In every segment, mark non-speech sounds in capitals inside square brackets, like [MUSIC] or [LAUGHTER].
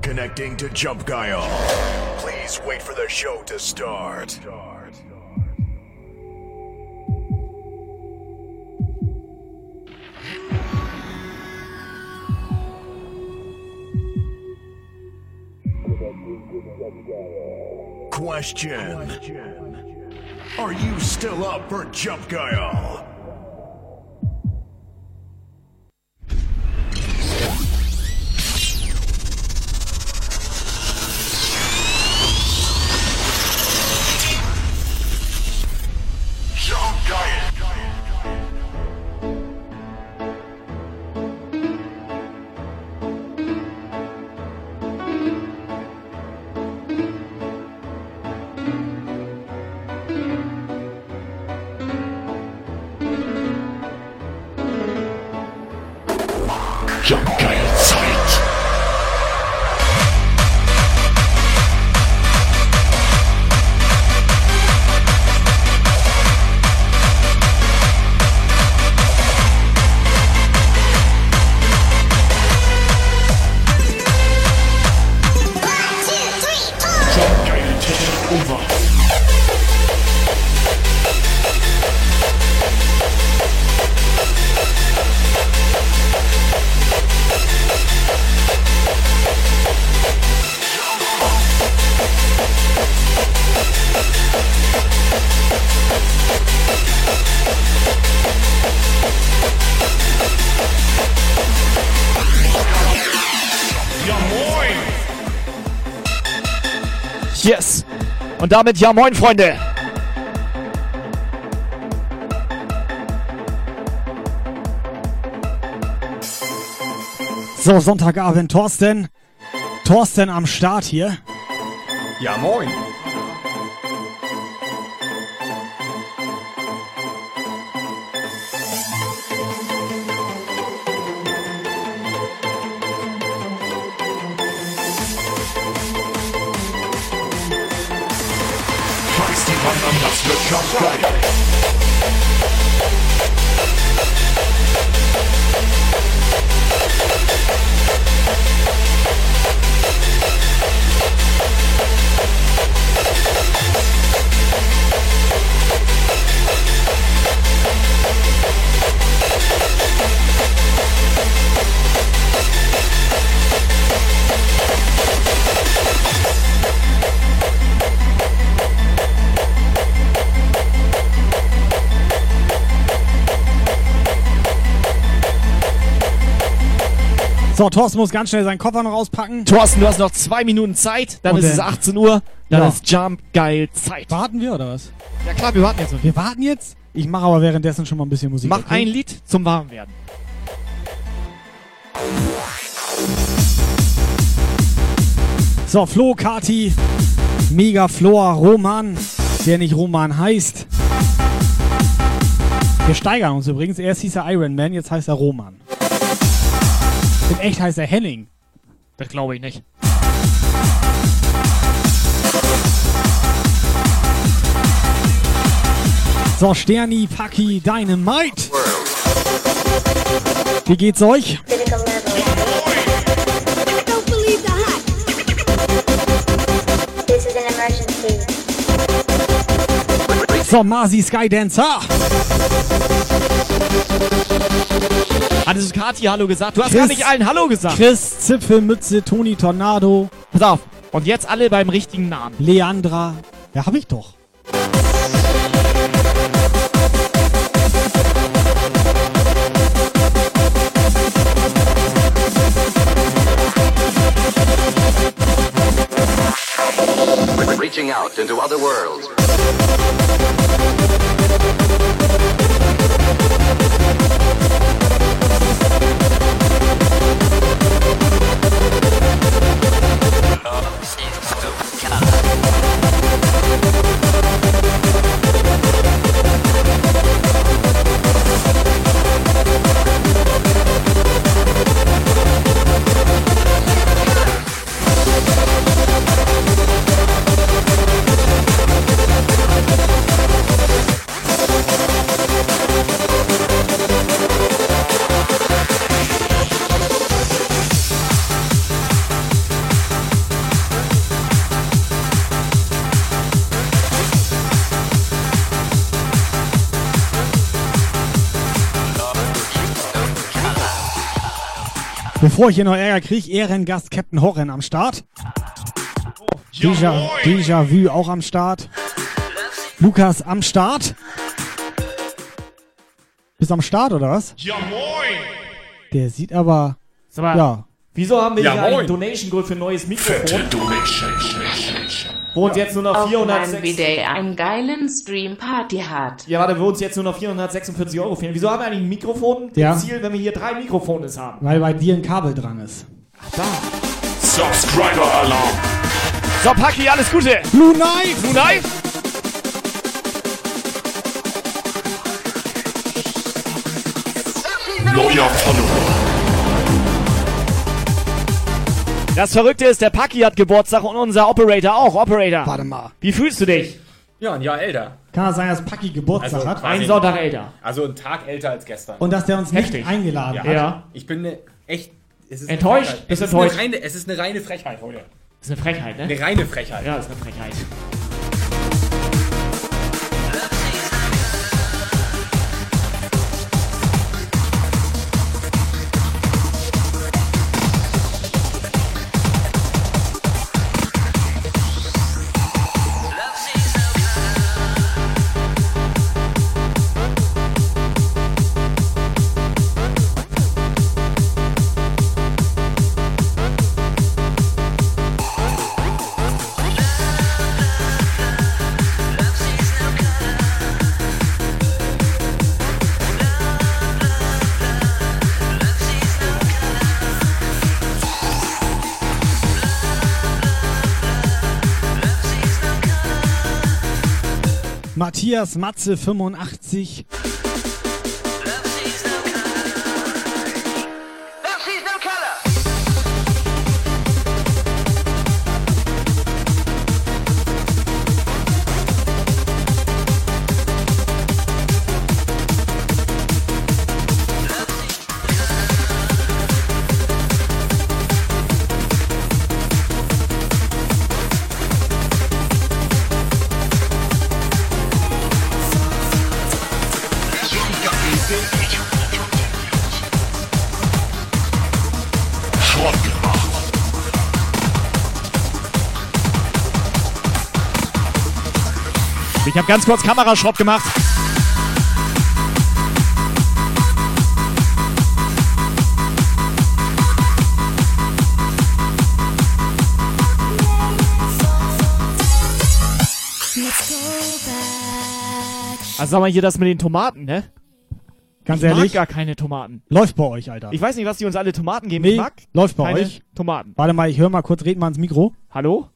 Connecting to Jump Guile. Please wait for the show to start. Question. Are you still up for Jump Guile? Und damit ja moin, Freunde. So, Sonntagabend, Thorsten. Thorsten am Start hier. Ja, moin. Das So, Thorsten muss ganz schnell seinen Koffer noch auspacken. Thorsten, du hast noch zwei Minuten Zeit. Dann Und ist es dann- 18 Uhr. Dann Ja. ist Jump geil Zeit. Warten wir oder was? Ja klar, wir warten jetzt noch. Wir warten jetzt? Ich mache aber währenddessen schon mal ein bisschen Musik. Mach okay? ein Lied zum Warmwerden. So, Flo, Kati, Mega Flor, Roman, der nicht Roman heißt. Wir steigern uns übrigens. Erst hieß er Iron Man, jetzt heißt er Roman. In echt heißt er Henning. Das glaube ich nicht. So, Sterni, Paki, Dynamite. Wie geht's euch? So, Masi Skydancer. Hattest du Kati Hallo gesagt? Du hast Chris- gar nicht allen Hallo gesagt. Chris, Zipfelmütze, Toni Tornado, Pass auf. Und jetzt alle beim richtigen Namen. Leandra. Ja, hab ich doch. Reaching out into other worlds. Bevor ich hier noch Ärger kriege, Ehrengast Captain Horren am Start. Déjà, Déjà Vu auch am Start. Lukas am Start. Bist am Start oder was? Ja moin! Der sieht aber, Sag mal, ja. wieso haben wir Ja, hier einen moin. Donation Goal für ein neues Fette Mikrofon, Donation. Wo uns jetzt nur noch Auch mein 406... Bidet einen geilen Stream-Party hat. Ja, warte, wo uns jetzt nur noch 446 Euro fehlen. Wieso haben wir eigentlich ein Mikrofon Ja. Ziel, wenn wir hier drei Mikrofone haben? Weil bei dir ein Kabel dran ist. Da. Subscriber Alarm. So, Paki, alles Gute! Blue Knife! Blue Knife! Neuer Follower. Das Verrückte ist, der Paki hat Geburtstag und unser Operator auch. Operator, Warte mal. wie fühlst du dich? Ja, ein Jahr älter. Kann das sein, dass Paki Geburtstag Also, hat? Ein Sonntag älter. Also ein Tag älter als gestern. Und dass der uns nicht Heftig. eingeladen Ja. hat? Ja. Ich bin ne, echt. Es ist Enttäuscht? Bist es, ist enttäuscht? Eine reine, es ist eine reine Frechheit heute. Das ist eine Frechheit, ne? Eine reine Frechheit. Ja, das ist eine Frechheit. Matthias Matze 85. habe ganz kurz Kameraschrott gemacht. Also sag mal hier das mit den Tomaten, ne? Ganz Ich mag ehrlich, gar keine Tomaten. läuft bei euch, Alter. Ich weiß nicht, was die uns alle Tomaten geben. Nee, Ich mag läuft bei keine euch. Tomaten. Warte mal, ich höre mal kurz, red mal ins Mikro. Hallo?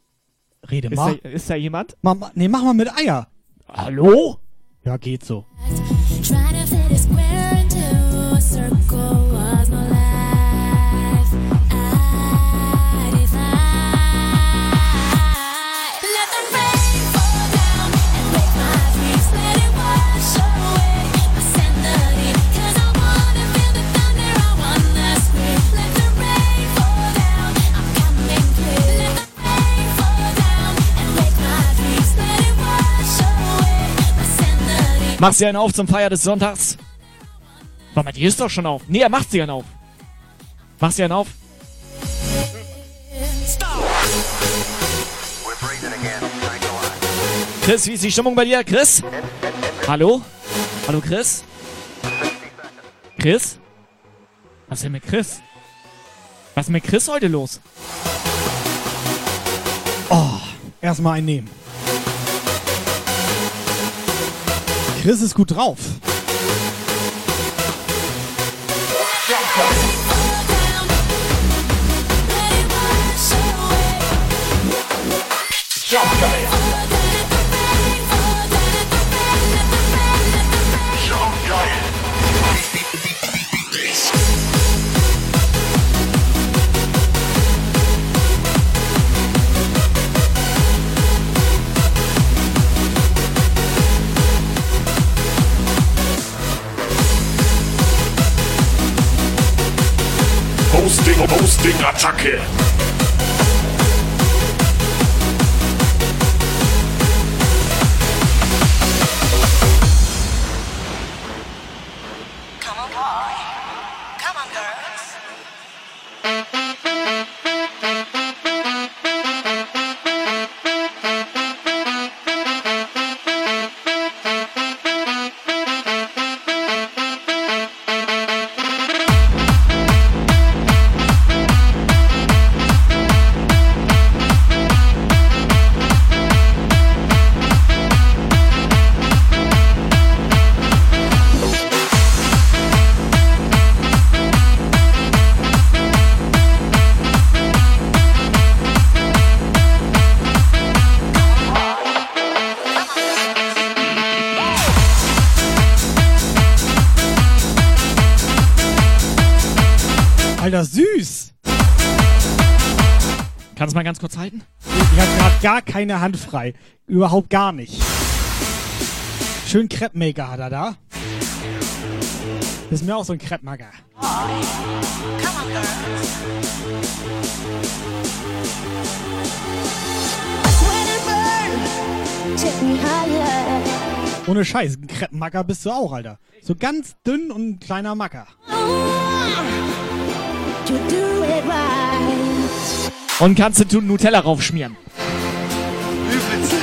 Rede Ist mal. da, ist da jemand? mal. ma- Nee, mach mal mit Eier. Hallo? Ja, geht so. Trying to fit Machst du einen auf zum Feier des Sonntags? Warte mal, die ist doch schon auf. Nee, er macht sie einen auf. Machst du einen auf? Chris, wie ist die Stimmung bei dir? Chris? Hallo? Hallo, Chris? Chris? Was ist denn mit Chris? Was ist mit Chris heute los? Erstmal einnehmen. Chris ist gut drauf. Attacke. Gar keine Hand frei. Überhaupt gar nicht. Schön Crepe-Maker hat er da. Das ist mir auch so ein Crepe-Maker. Ohne Scheiß, ein Crepe-Macker bist du auch, Alter. So ganz dünn und ein kleiner Macker. Und kannst du Nutella raufschmieren.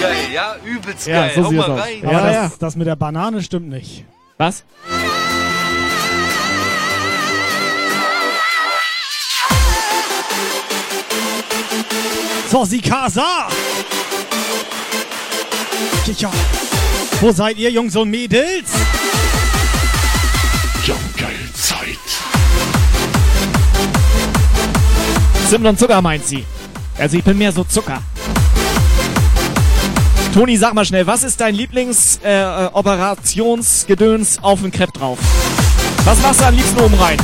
Geil, ja? Übelst Ja, geil. so Hau mal aus. rein. Aber Ja, das, ja. das mit der Banane stimmt nicht. Was? So, Sikasa! Kicher. Wo seid ihr, Jungs und Mädels? Jumpgeil-Zeit. Zimt und Zucker meint sie. Also ich bin mehr so Zucker. Toni, sag mal schnell, was ist dein Lieblings-Operationsgedöns äh, Operationsgedöns auf den Crepe drauf? Was machst du am liebsten oben rein?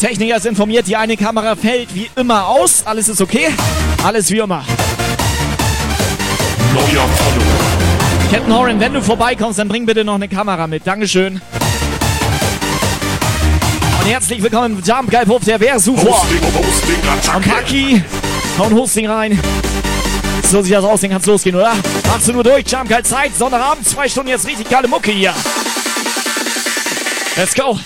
Techniker ist informiert, die eine Kamera fällt wie immer aus. Alles ist okay. Alles wie immer. Neuer Follower. Captain Horan, wenn du vorbeikommst, dann bring bitte noch eine Kamera mit. Dankeschön. Und herzlich willkommen im Jump Geil Puff, der wäre super. Posting, Posting, Und. Paki, hau ein Hosting rein. So sieht das aus, dann kann's losgehen, oder? 18 Uhr durch, Jump Geil Zeit, Sonntagabend, zwei Stunden jetzt richtig geile Mucke hier. Let's go.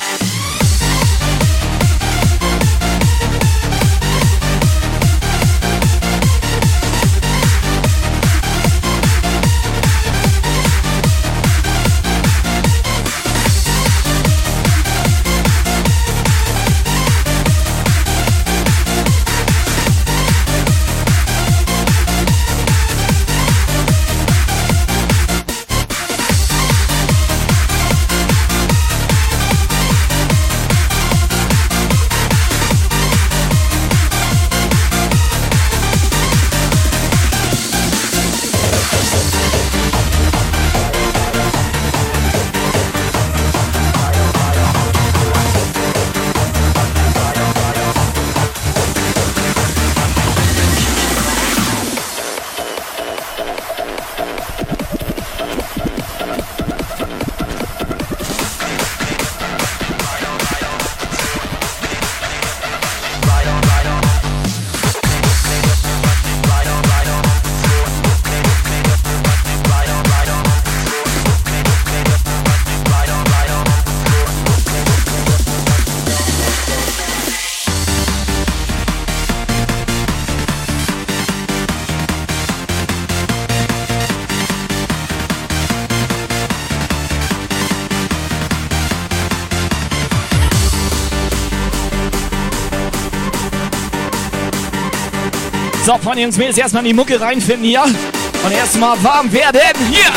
So, Freunde Jungs, Mädels, erstmal in die Mucke reinfinden hier. Und erstmal warm werden hier.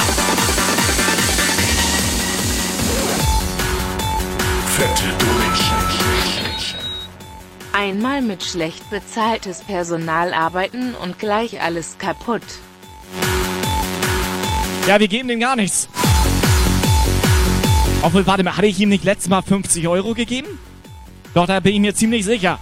Fette durch. Einmal mit schlecht bezahltes Personal arbeiten und gleich alles kaputt. Ja, wir geben dem gar nichts. Obwohl, warte mal, hatte ich ihm nicht letztes Mal 50 Euro gegeben? Doch, da bin ich mir ziemlich sicher.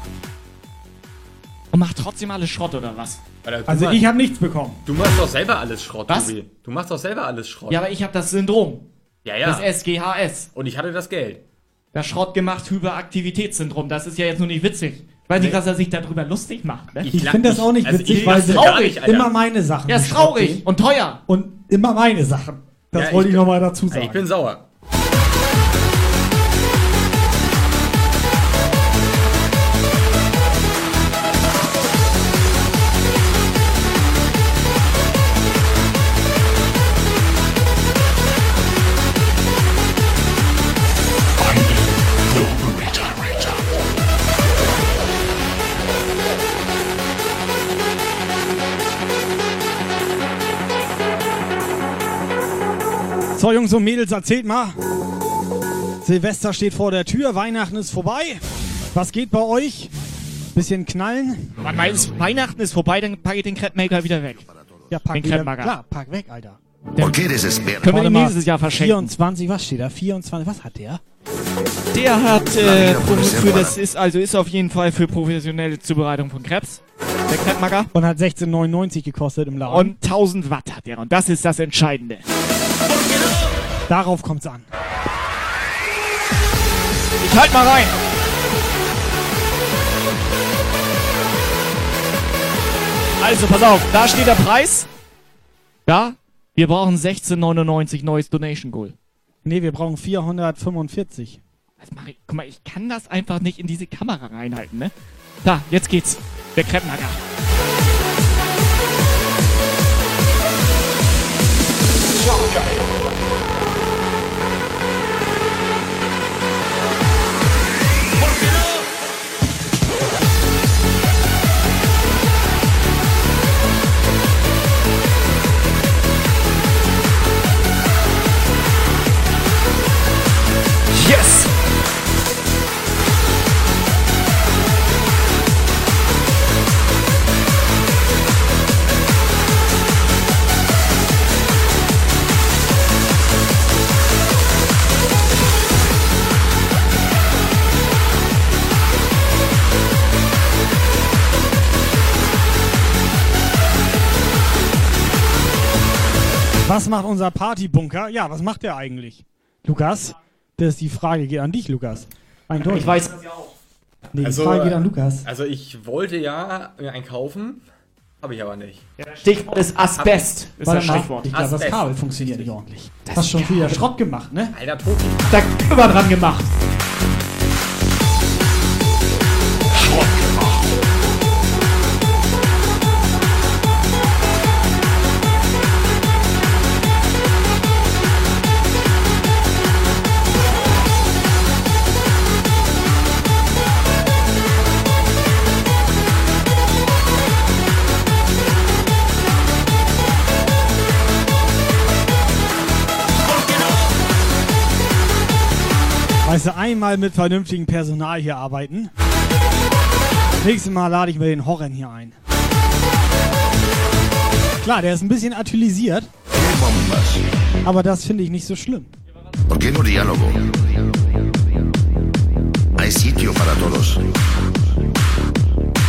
Und macht trotzdem alles Schrott oder was? Alter, Also ich habe nichts bekommen. Du machst doch selber alles Schrott, Was? Tobi. Du machst doch selber alles Schrott. Ja, aber ich habe das Syndrom. ja. ja. Das SGHS. Und ich hatte das Geld. Das Schrott gemacht Hyperaktivitätssyndrom. Das ist ja jetzt nur nicht witzig. Ich weiß nicht, was er sich darüber lustig macht. Ne? Ich finde das auch nicht also witzig, ich weil lasse sie gar nicht, Alter. immer meine Sachen. Ja, ist traurig und teuer. Und immer meine Sachen. Das Ja, wollte ich ich bin- nochmal dazu sagen. Ich bin sauer. So, Jungs und Mädels, erzählt mal. Silvester steht vor der Tür, Weihnachten ist vorbei. Was geht bei euch? Bisschen knallen? Man meint, Weihnachten ist vorbei, dann packe ich den Crepe-Maker wieder weg. Ja, pack Den wieder. Klar, pack weg, Alter. ¿Por qué desesperas? Können wir Warte den mal, nächstes Jahr verschenken? 24, was steht da? 24, was hat der? Der hat äh, für, das ist also ist auf jeden Fall für professionelle Zubereitung von Krebs. Der Crepe-Maker. Und hat 16,99 gekostet im Laden. Und 1000 Watt hat der. Und das ist das Entscheidende. Darauf kommt's an. Ich halt mal rein. Also, pass auf, da steht der Preis. Da, wir brauchen 16,99 neues Donation Goal. Nee, wir brauchen 445. Was mach ich? Guck mal, ich kann das einfach nicht in diese Kamera reinhalten, ne? Da, jetzt geht's. Der Kreppnacker. Yes! Was macht unser Partybunker? Ja, was macht der eigentlich? Lukas? Das ist die Frage, geht an dich, Lukas. Eindeutig. Ich weiß. Nee, die Also, Frage geht an Lukas. Also ich wollte ja mir einen kaufen, habe ich aber nicht. Stichwort ist Asbest. Ist das Stichwort. ich glaube, das. Kabel funktioniert nicht ordentlich. Hast schon wieder Schrott gemacht, ne? Alter Tobi. Da immer dran gemacht. Einmal mit vernünftigem Personal hier arbeiten. Nächstes Mal lade ich mir den Horren hier ein. Klar, der ist ein bisschen atylisiert, ¿Qué bombas? aber das finde ich nicht so schlimm. ¿Por qué no diálogo? Hay sitio para todos.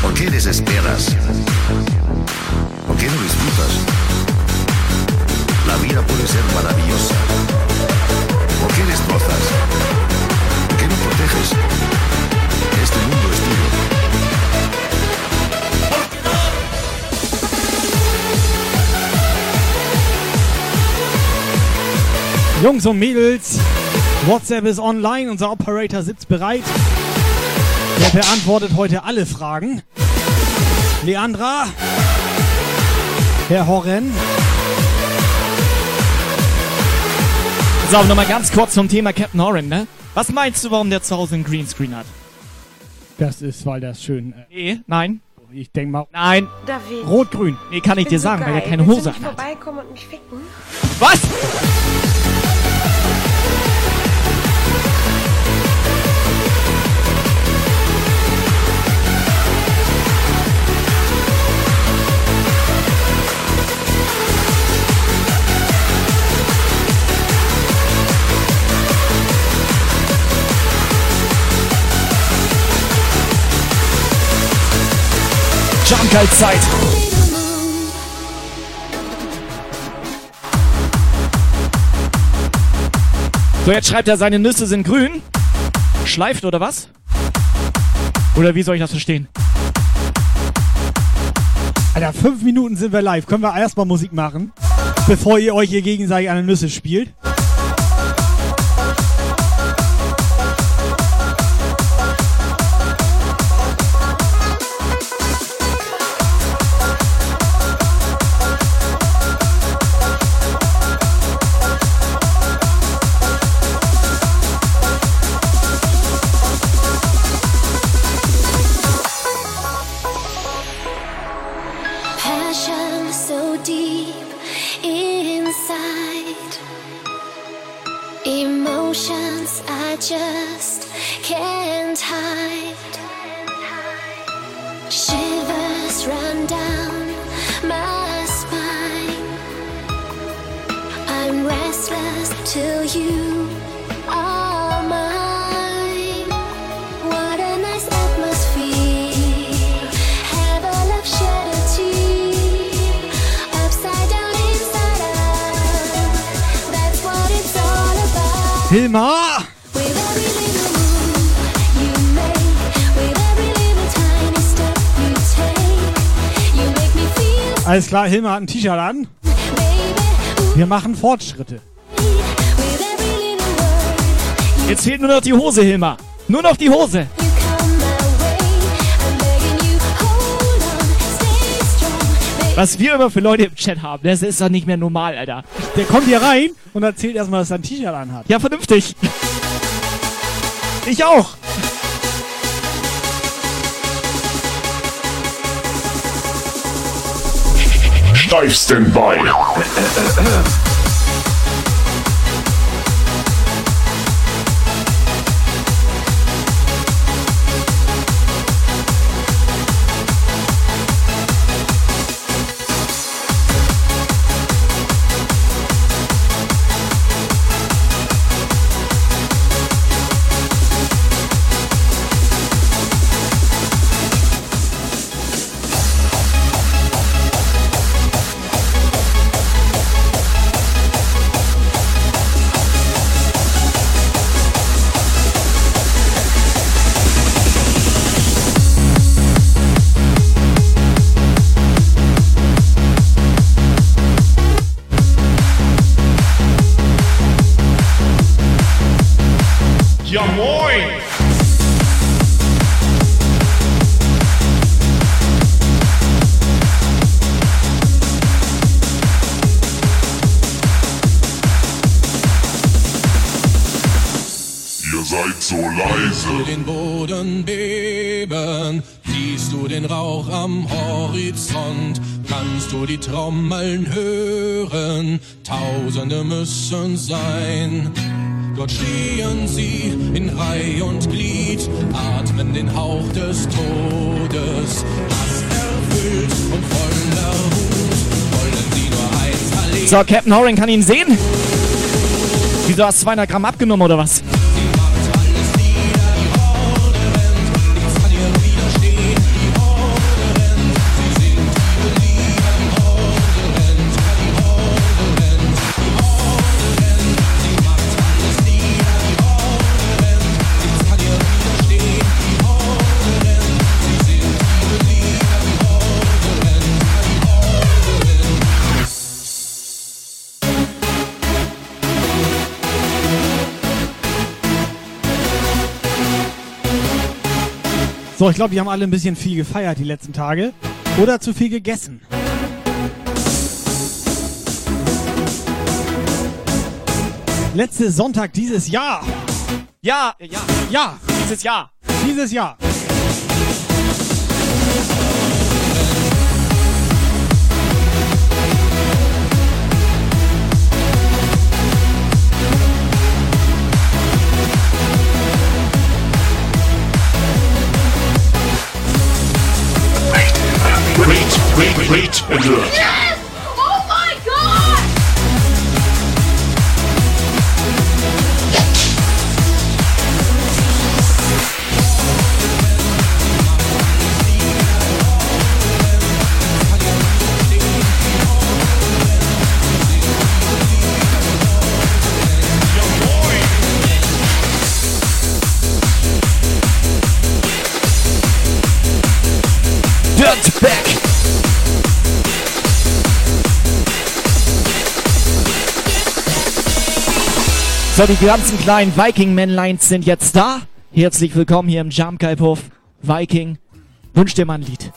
¿Por qué desesperas? ¿Por qué no disfrutas? La vida puede ser maravillosa. ¿Por qué destrozas? ¿Por qué no proteges? Este mundo es tuyo. Jungs und Mädels, WhatsApp ist online, unser Operator sitzt bereit. Der beantwortet heute alle Fragen. Leandra, Herr Horren, So, nochmal ganz kurz zum Thema Captain Oren, ne? Was meinst du, warum der zu Hause einen Greenscreen hat? das ist, weil das schön, äh, Nee, nein, ich denke mal, nein, rot-grün. nee, kann ich bin dir so sagen, weil er geil. keine Hose du nicht hat. vorbeikommen Was? Schamkaltzeit. So, jetzt schreibt er, seine Nüsse sind grün. Schleift oder was? Oder wie soll ich das verstehen? Alter, fünf Minuten sind wir live. Können wir erstmal Musik machen, bevor ihr euch hier gegenseitig an den Nüsse spielt? Klar, Hilmar hat ein T-Shirt an. Wir machen Fortschritte. Jetzt fehlt nur noch die Hose, Hilmar. Nur noch die Hose. Was wir immer für Leute im Chat haben, das ist doch nicht mehr normal, Alter. Der kommt hier rein und erzählt erstmal, dass er ein T-Shirt anhat. Ja, vernünftig. Ich auch. Steif Standby. Boden beben, siehst du den Rauch am Horizont, kannst du die Trommeln hören, Tausende müssen sein. Dort stehen sie in Reih und Glied, atmen den Hauch des Todes. Hass erfüllt und voller Wut wollen sie nur eins erleben. So, Captain Horan kann ihn sehen. Wieso hast du 200 Gramm abgenommen oder was? So, ich glaube, die haben alle ein bisschen viel gefeiert die letzten Tage. Oder zu viel gegessen. Letzte Sonntag dieses Jahr. Ja, ja, Ja, dieses Jahr. dieses Jahr. Great, great, great, and learn. So, die ganzen kleinen Viking-Männleins sind jetzt da. Herzlich willkommen hier im Jump Hof. Viking, wünsch dir mal ein Lied.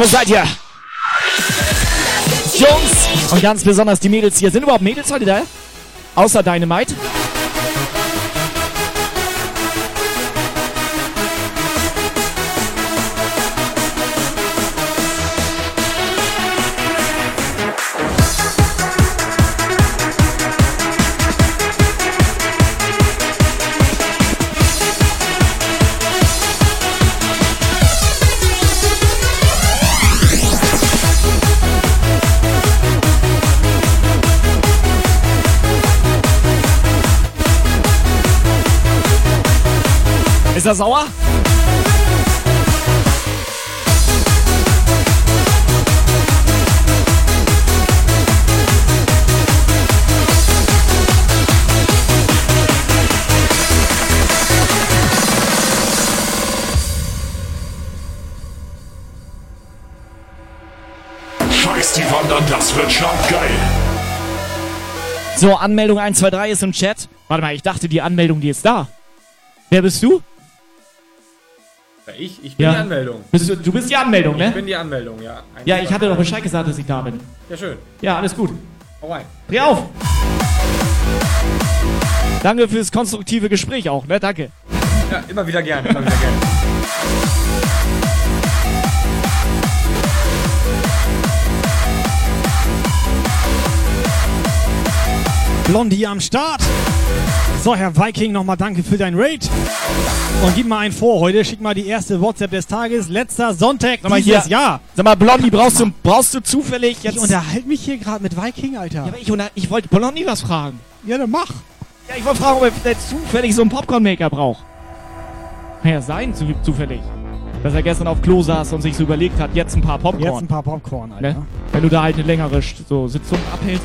Wo seid ihr? Jungs und ganz besonders die Mädels hier. Sind überhaupt Mädels heute da? Außer Dynamite? Ist er sauer? Scheiß die Wandern, das wird schon geil. So, Anmeldung 123 ist im Chat. Warte mal, ich dachte, die Anmeldung, die ist da. Wer bist du? Ich, ich bin Ja. die Anmeldung. Bist du, du bist die Anmeldung, Ich ne? bin die Anmeldung, ja. Ein Ja, ich hatte doch Bescheid gesagt, dass ich da bin. Ja, schön. Ja, alles gut. Hau rein. Dreh auf! Danke fürs konstruktive Gespräch auch, ne? Danke. Ja, immer wieder gern, immer wieder gern. Blondie am Start. So, Herr Viking, nochmal danke für dein Raid. Und gib mal einen vor heute. Schick mal die erste WhatsApp des Tages. Letzter Sonntag Sag mal dieses hier. Jahr. Sag mal, Blondie, brauchst du, brauchst du zufällig jetzt. Ich unterhalte mich hier gerade mit Viking, Alter. Ja, aber ich, unter- ich wollte Blondie was fragen. Ja, dann mach. Ja, ich wollte fragen, ob er vielleicht zufällig so einen Popcorn-Maker braucht. Kann ja sein, zu, zufällig. Dass er gestern auf Klo saß und sich so überlegt hat, jetzt ein paar Popcorn. Jetzt ein paar Popcorn, Alter. ne? Wenn du da halt eine längere so Sitzung abhältst,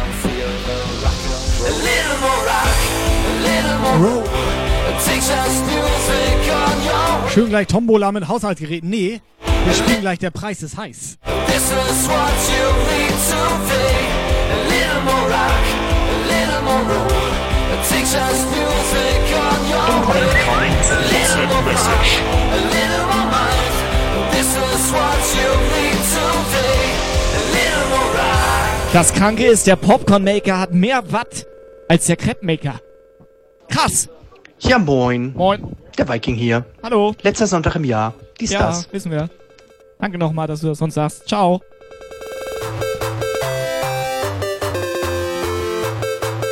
Schön gleich Tombola mit Haushaltsgeräten. Nee, wir spielen gleich Der Preis ist heiß. Das Kranke ist, der Popcorn-Maker hat mehr Watt als der Crepe-Maker. Krass. Ja, moin. Moin. Der Viking hier. Hallo. Letzter Sonntag im Jahr. Dies, Ja, das. wissen wir. Danke nochmal, dass du das sonst sagst. Ciao.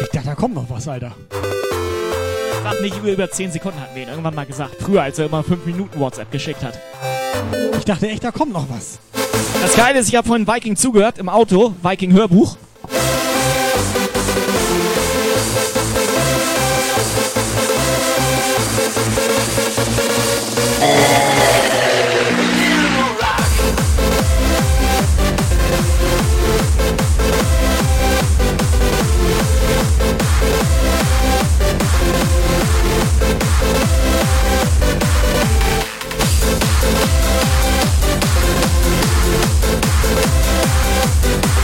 Ich dachte, da kommt noch was, Alter. Sag nicht über, über 10 Sekunden hatten wir ihn irgendwann mal gesagt. Früher, als er immer 5 Minuten WhatsApp geschickt hat. Ich dachte echt, da kommt noch was. Das Geile ist, ich habe vorhin Viking zugehört im Auto, Viking Hörbuch.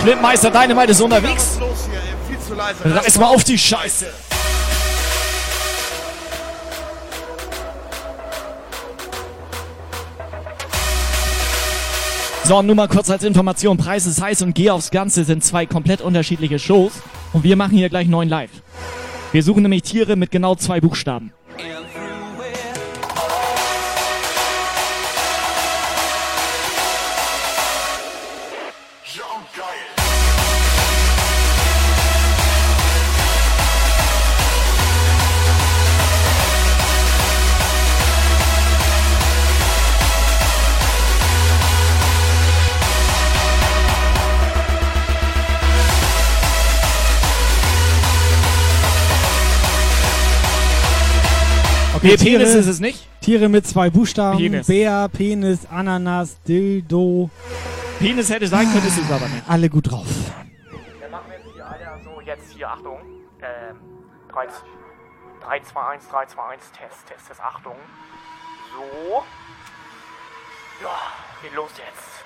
Clipmeister Dynamite ist unterwegs. Reiß mal auf die Scheiße. So, nur mal kurz als Information. Preis ist heiß und Geh aufs Ganze sind zwei komplett unterschiedliche Shows. Und wir machen hier gleich neun live. Wir suchen nämlich Tiere mit genau zwei Buchstaben. Okay, Nee, Penis ist es nicht. Tiere mit zwei Buchstaben. Penis. Bär, Penis, Ananas, Dildo. Penis hätte sein können, ist es aber nicht. Alle gut drauf. Dann machen wir jetzt hier, Alter, so jetzt hier, Achtung. Ähm, 3, 3 2, 1, 3, 2, 1, Test, Test, Test, Achtung. So. Ja, geht los jetzt.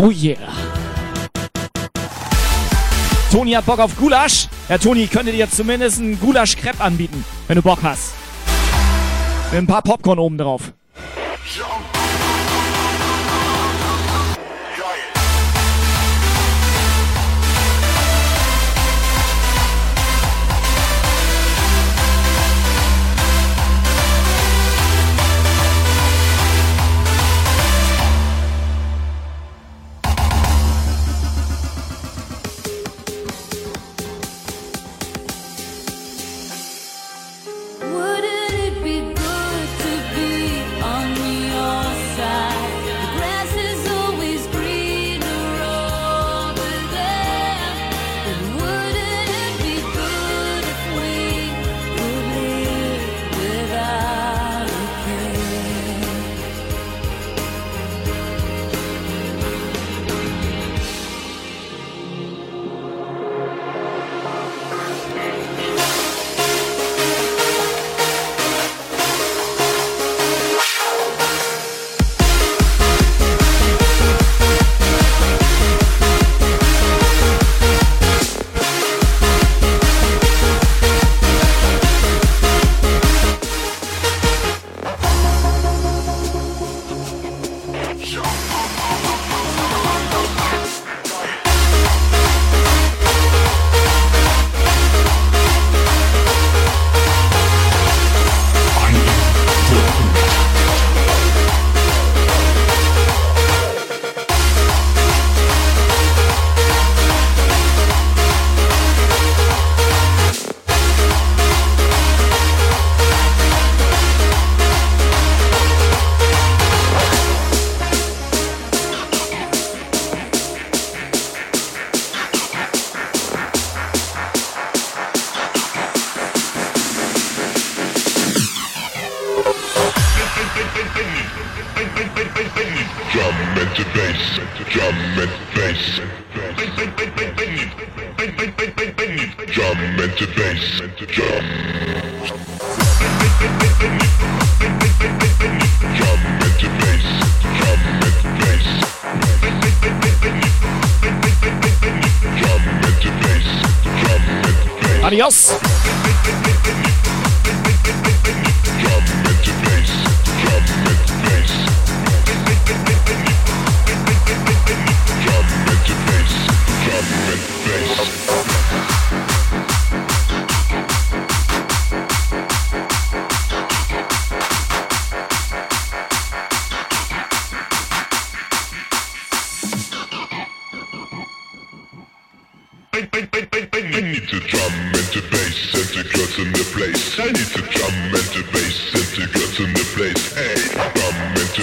Oh yeah. Toni hat Bock auf Gulasch. Ja, Toni, könnte dir zumindest einen Gulasch-Crepe anbieten, wenn du Bock hast. Mit ein paar Popcorn oben drauf.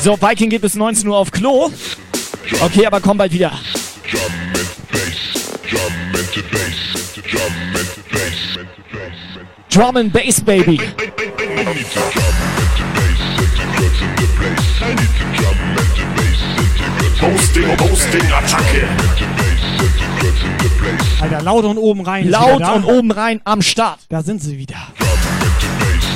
So, Viking geht bis 19 Uhr auf Klo. Okay, aber komm bald wieder. drum and bass, Baby. Hosting. Hosting, Attacke. Alter, laut und oben rein. Laut und oben rein am Start. Da sind sie wieder.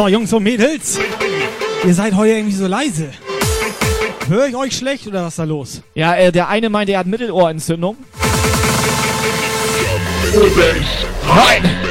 So, Jungs und Mädels. Ihr seid heute irgendwie so leise. Höre ich euch schlecht oder was ist da los? Ja, äh, der eine meinte, er hat Mittelohrentzündung. Rein!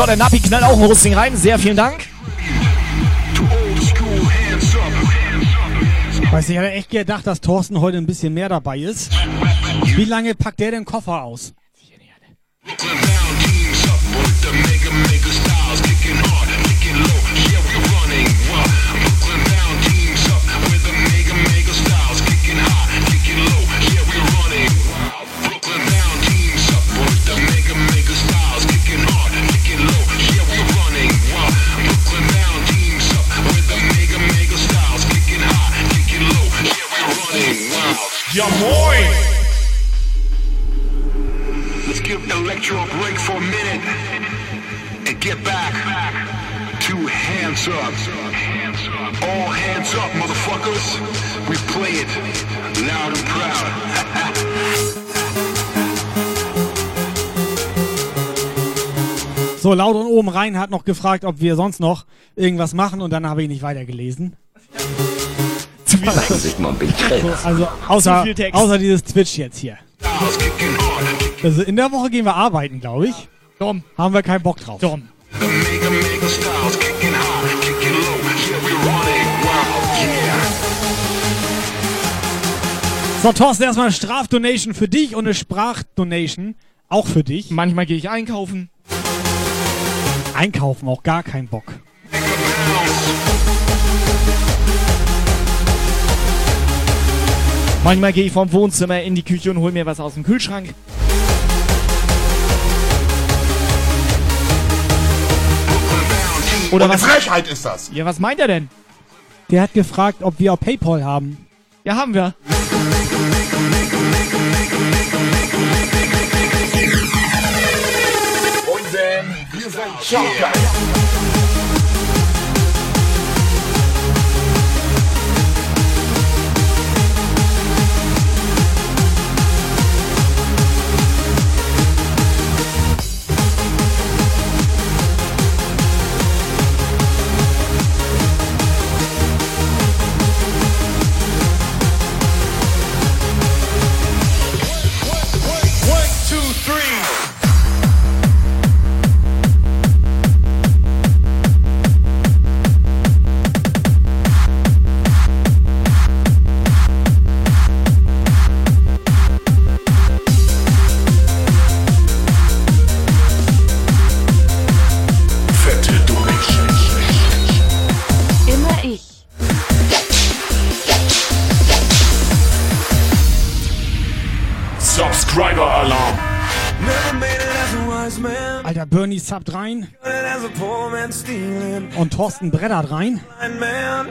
So, der Nappi knallt auch ein Hosting rein. Sehr vielen Dank. Weiß ich, ich hatte echt gedacht, dass Thorsten heute ein bisschen mehr dabei ist. Wie lange packt der den Koffer aus? Ja moin! Let's give Electro a break for a minute and get back to hands up. All hands up, motherfuckers. We play it loud and proud. So, laut und oben rein hat noch gefragt, ob wir sonst noch irgendwas machen und dann habe ich nicht weitergelesen. Zu viel So, also außer, außer dieses Twitch jetzt hier. Also in der Woche gehen wir arbeiten, glaube ich. Dom. Haben wir keinen Bock drauf. Dom. So, Thorsten, erstmal eine Strafdonation für dich und eine Sprachdonation auch für dich. Manchmal gehe ich einkaufen. Einkaufen, auch gar keinen Bock. Manchmal gehe ich vom Wohnzimmer in die Küche und hole mir was aus dem Kühlschrank. Oder Und eine was? Frechheit ist das. Ja, was meint er denn? Der hat gefragt, ob wir auch Paypal haben. Ja, haben wir. Freunde, wir sind Jump Subbt rein. As a poor man stealing, Und Thorsten brettert rein. blind man.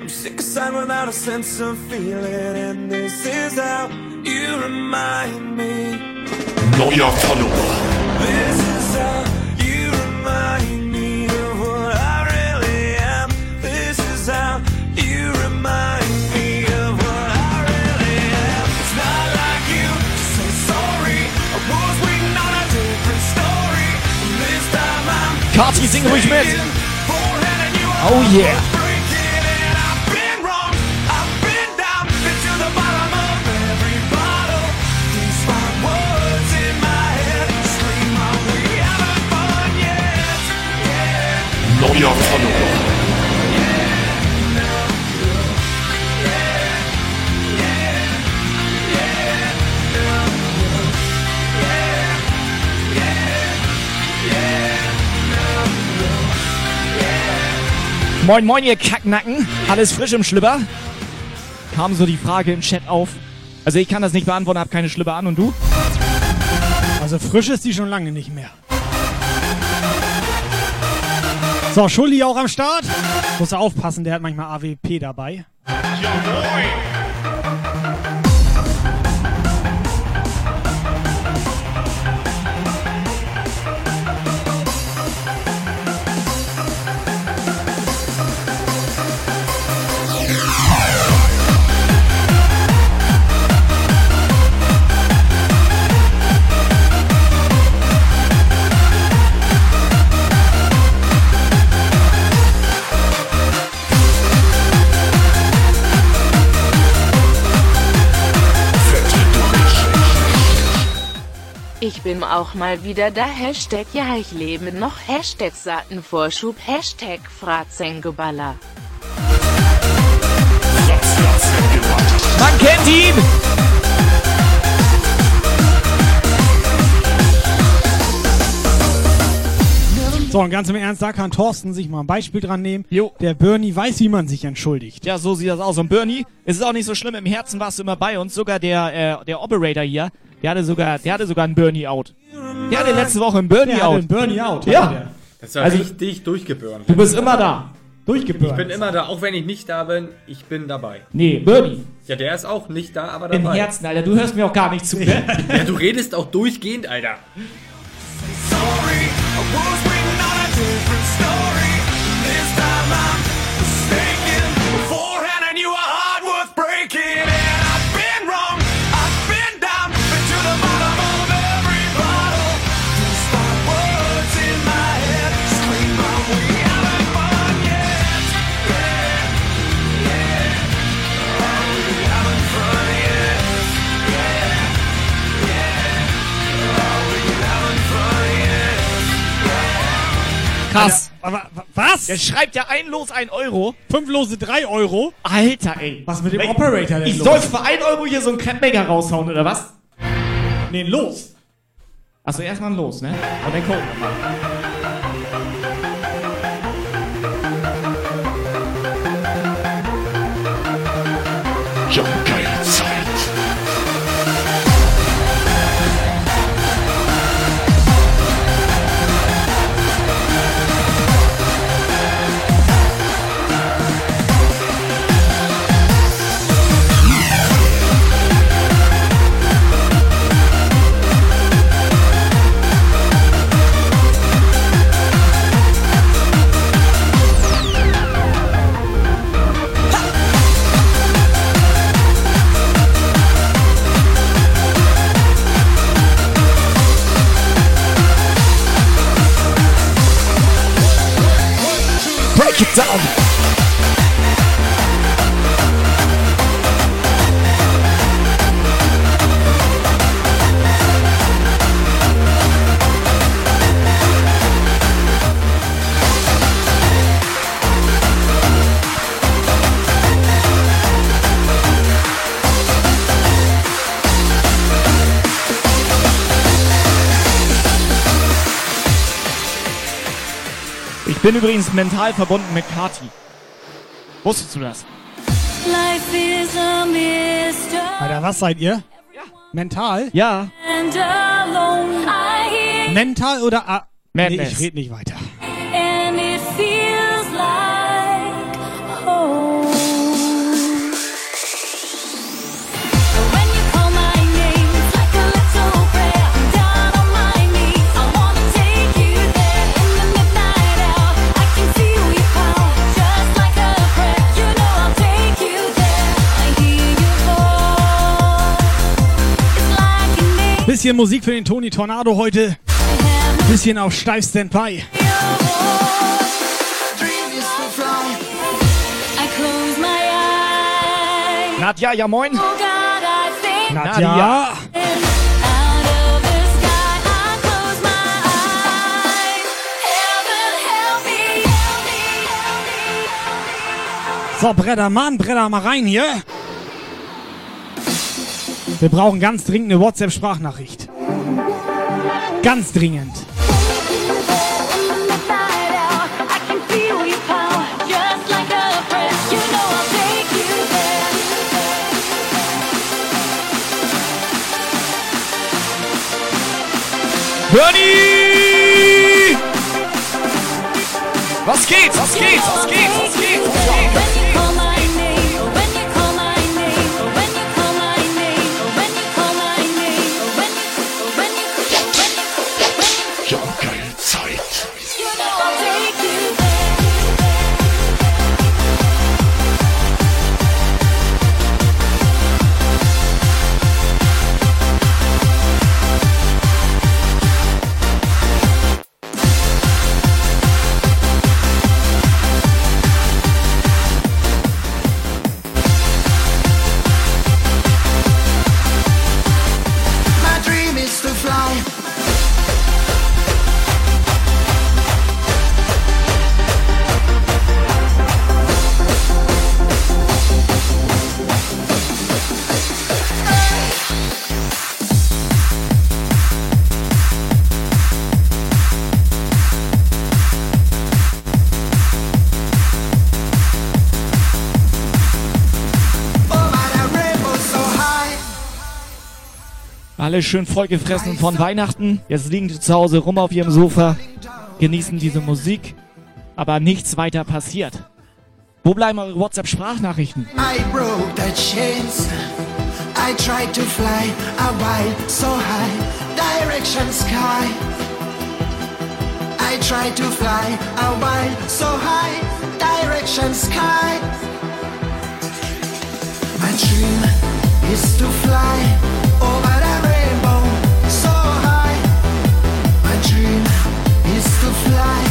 I'm sick aside without a sense of feeling, and this is how you remind me. Neuer Follower. I'm Kati, sing ruhig mit. forehand and you Oh yeah. breaking and Moin, moin, ihr Kacknacken. Alles frisch im Schlüpper? Kam so die Frage im Chat auf. Also ich kann das nicht beantworten, hab keine Schlüpper an. Und du? Also frisch ist die schon lange nicht mehr. So, Schulli auch am Start. Muss er aufpassen, der hat manchmal AWP dabei. Ich bin auch mal wieder da. Hashtag ja, ich lebe noch. Hashtag Saatenvorschub. Hashtag Fratzengeballer. Man kennt ihn! So, und ganz im Ernst, da kann Thorsten sich mal ein Beispiel dran nehmen. Der Bernie weiß, wie man sich entschuldigt. Ja, so sieht das aus. Und Bernie, es ist auch nicht so schlimm, im Herzen warst du immer bei uns. Sogar der, äh, der Operator hier, der hatte sogar, der hatte sogar einen Bernie-Out. Der hatte letzte Woche einen Bernie-Out. einen Bernie-Out, Ja. Das war Also- richtig durchgebürnt. Du bist immer da. Durchgebürnt. Ich bin immer da, auch wenn ich nicht da bin, ich bin dabei. Nee, Bernie. Ja, der ist auch nicht da, aber Im dabei. Herzen, Alter. Du hörst mir auch gar nicht zu. [LAUGHS] Ja, du redest auch durchgehend, Alter. Sorry, I was Krass. Wa- was? Der schreibt ja ein Los, ein Euro. Fünf Lose, drei Euro. Alter, ey. Was mit dem Ey, Operator denn Ich los? soll für ein Euro hier so einen Crepe-Maker raushauen, oder was? Nee, los. Achso, erstmal Los, ne? Und dann gucken. Ja, Break it down. Bin übrigens mental verbunden mit Kati. Wusstest du das? Life is a mystery Alter, was seid ihr? Mental? Ja. I hear Mental oder A Nee, ich rede nicht weiter. Bisschen Musik für den Toni Tornado heute. Bisschen auf steif Standby. Nadja, ja moin. Oh Nadja. me. So, Bretter, Mann, Bretter, mal rein hier. Wir brauchen ganz dringend eine WhatsApp-Sprachnachricht. Ganz dringend. Bernie! Was geht? Was geht? Was geht? Was geht? Was geht? When you Alle schön vollgefressen von Weihnachten. Jetzt liegen die zu Hause rum auf ihrem Sofa, genießen diese Musik, aber nichts weiter passiert. Wo bleiben eure WhatsApp-Sprachnachrichten? I broke the chains. I tried to fly a while so high, direction sky. I tried to fly a while so high, direction sky. My dream is to fly to fly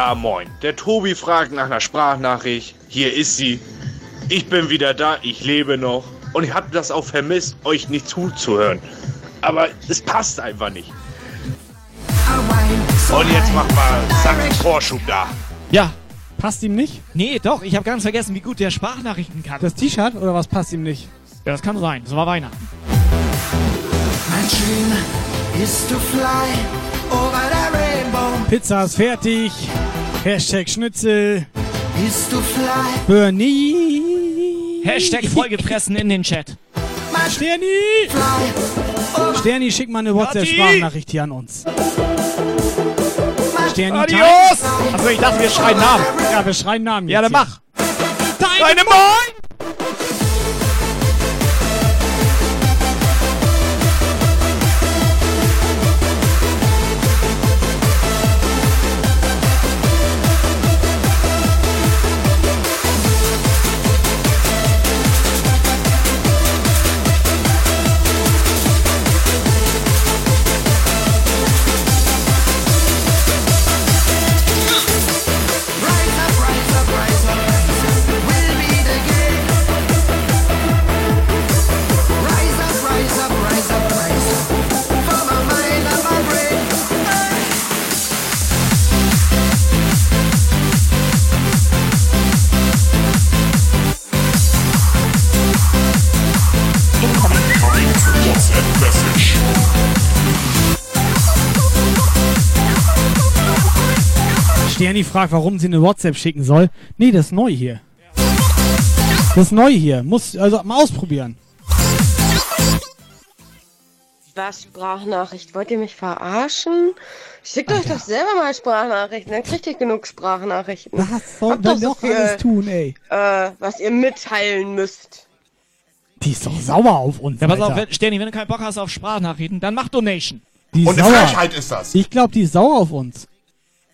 Ja, moin. Der Tobi fragt nach einer Sprachnachricht. Hier ist sie. Ich bin wieder da, ich lebe noch. Und ich habe das auch vermisst, euch nicht zuzuhören. Aber es passt einfach nicht. Und jetzt mach mal Sack Vorschub da. Ja. Passt ihm nicht? Nee, doch, ich habe ganz vergessen, wie gut der Sprachnachrichten kann. Das T-Shirt oder was passt ihm nicht? Ja, das kann sein. Das war Weihnachten. My dream is to fly over the. Pizza ist fertig. Hashtag Schnitzel. Is to fly. Bernie. Hashtag vollgefressen in den Chat. Sterni! Sterni, schick mal eine WhatsApp-Sprachnachricht hier an uns. Sterni, Adios! Achso, ich dachte, wir schreien Namen. Ja, wir schreien Namen Ja, dann mach. Deine Moin! Sterni fragt, warum sie eine WhatsApp schicken soll. Nee, das ist neu hier. Das ist neu hier. Muss also mal ausprobieren. Was Sprachnachricht? Wollt ihr mich verarschen? Schickt euch doch selber mal Sprachnachrichten, dann kriegt ihr genug Sprachnachrichten. Was soll Habt so noch viel, alles tun, ey? Äh, was ihr mitteilen müsst. Die ist doch sauer auf uns. Ja, pass auf, Alter. wenn, Sterni, wenn du keinen Bock hast auf Sprachnachrichten, dann mach Donation. Die Und eine sauer. Frechheit ist das. Ich glaube, die ist sauer auf uns.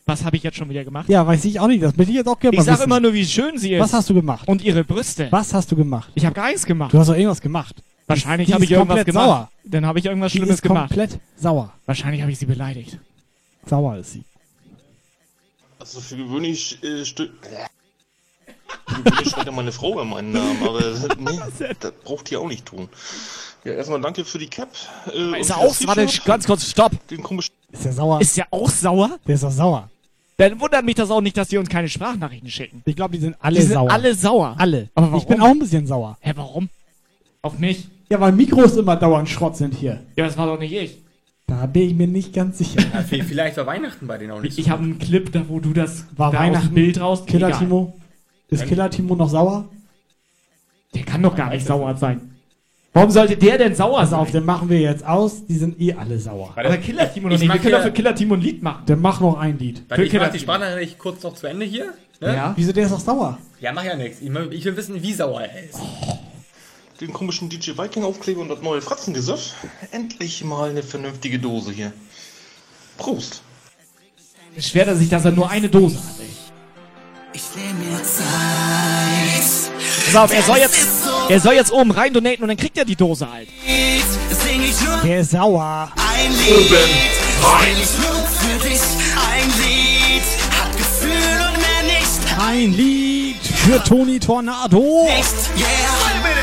Was habe ich jetzt schon wieder gemacht? Ja, weiß ich auch nicht. Das will ich jetzt auch gerne Ich mal sag wissen. immer nur, wie schön sie ist. Was hast du gemacht? Und ihre Brüste. Was hast du gemacht? Ich habe gar nichts gemacht. Du hast doch irgendwas gemacht. Wahrscheinlich habe ich irgendwas komplett gemacht. sauer. Dann habe ich irgendwas Die Schlimmes ist gemacht. komplett sauer. Wahrscheinlich habe ich sie beleidigt. Sauer ist sie. Also für gewöhnlich äh, stö- Für gewöhnlich schreit ja meine Frau in meinen Namen, aber nee, [LAUGHS] das braucht die auch nicht tun. Ja, erstmal danke für die Cap. Äh, Ist er auch, warte, T-Shirt. ganz kurz, stopp. Den komischen Ist der sauer? Ist der auch sauer? Der ist doch sauer. Dann wundert mich das auch nicht, dass die uns keine Sprachnachrichten schicken. Ich glaube, die sind alle die sind sauer. alle sauer. Alle. Aber warum? Ich bin auch ein bisschen sauer. Hä, warum? Auf mich? Ja, weil Mikros immer dauernd Schrott sind hier. Ja, das war doch nicht ich. Da bin ich mir nicht ganz sicher. Ja, vi- vielleicht war Weihnachten bei denen auch nicht Ich habe einen Clip, da wo du das War da Weihnachten Bild raus. Killer Egal. Timo? Ist Killer Timo noch sauer? Der kann doch gar nicht sauer sein. Warum sollte der denn sauer Pass auf, sein? den machen wir jetzt aus. Die sind eh alle sauer. Aber Killer Timo noch Ich nicht. Wir mach können doch für Killer Timo ein Lied machen. Der macht noch ein Lied. Warte, ich Killer mach die. Sprachnachricht kurz noch zu Ende hier. Ne? Ja. Wieso, der ist doch sauer? Ja, mach ja nichts. Ich, ich will wissen, wie sauer er ist. den komischen DJ Viking Aufkleber und das neue Fratzengesöff. Endlich mal eine vernünftige Dose hier. Prost. Beschwert er sich, dass er nur eine Dose hat, ey. Ich nehm mir Zeit. Pass auf, er soll jetzt, er soll jetzt oben rein donaten und dann kriegt er die Dose halt. Der ist sauer. ein Lied. Ich nur für dich ein Lied. Hat Gefühl und mehr nicht. Ein Lied für Toni Tornado. Nicht, yeah. Ein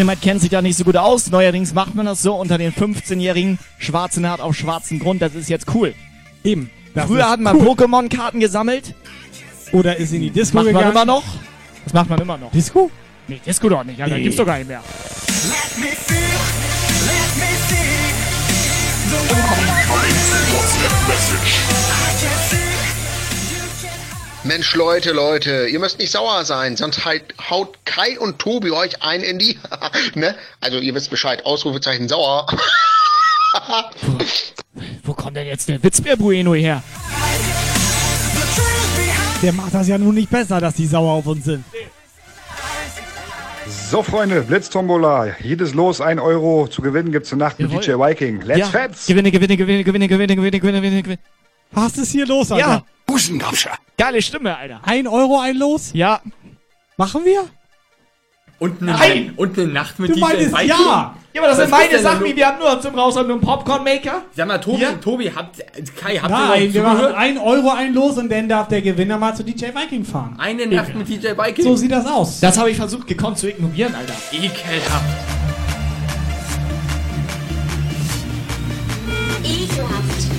Dynamite kennt sich da nicht so gut aus. Neuerdings macht man das so unter den 15-jährigen schwarzen Naht auf schwarzen Grund. Das ist jetzt cool. Eben. Das Früher hat man cool. Pokémon-Karten gesammelt. Oder ist in die Disco Macht man gegangen. immer noch. Das macht man immer noch. Disco? Nee, Disco doch nicht. Alter, Nee. gibt's doch gar nicht mehr. Let me feel, let me see the Mensch, Leute, Leute, ihr müsst nicht sauer sein, sonst halt haut Kai und Tobi euch ein in die. [LAUGHS] ne? Also ihr wisst Bescheid, Ausrufezeichen sauer. wo, [LAUGHS] wo kommt denn jetzt der Witzbär Bueno her? Der macht das ja nun nicht besser, dass die sauer auf uns sind. So, Freunde, Blitztombola. Jedes Los 1 Euro. Zu gewinnen gibt's zur Nacht Jawohl. mit DJ Viking. Let's ja. fetz! Gewinne, gewinne, gewinne, gewinne, gewinne, gewinne, gewinne, gewinne. Was ist hier los, Alter? Ja. Geile Stimme, Alter. Ein Euro, ein Los? Ja. Machen wir? Und eine, Nein! und eine Nacht mit Du DJ meinst Viking. ja. Ja, aber das Was sind meine Sachen, wie wir haben nur zum Raushauen nur einen Popcorn-Maker. Sag mal, Tobi, Ja. Tobi, habt, Kai, habt Nein, ihr wir machen zugehört? ein Euro, ein Los und dann darf der Gewinner mal zu DJ Viking fahren. Eine Nacht mit DJ Viking? So sieht das aus. Das habe ich versucht, gekonnt zu ignorieren, Alter. Ekelhaft. Ekelhaft.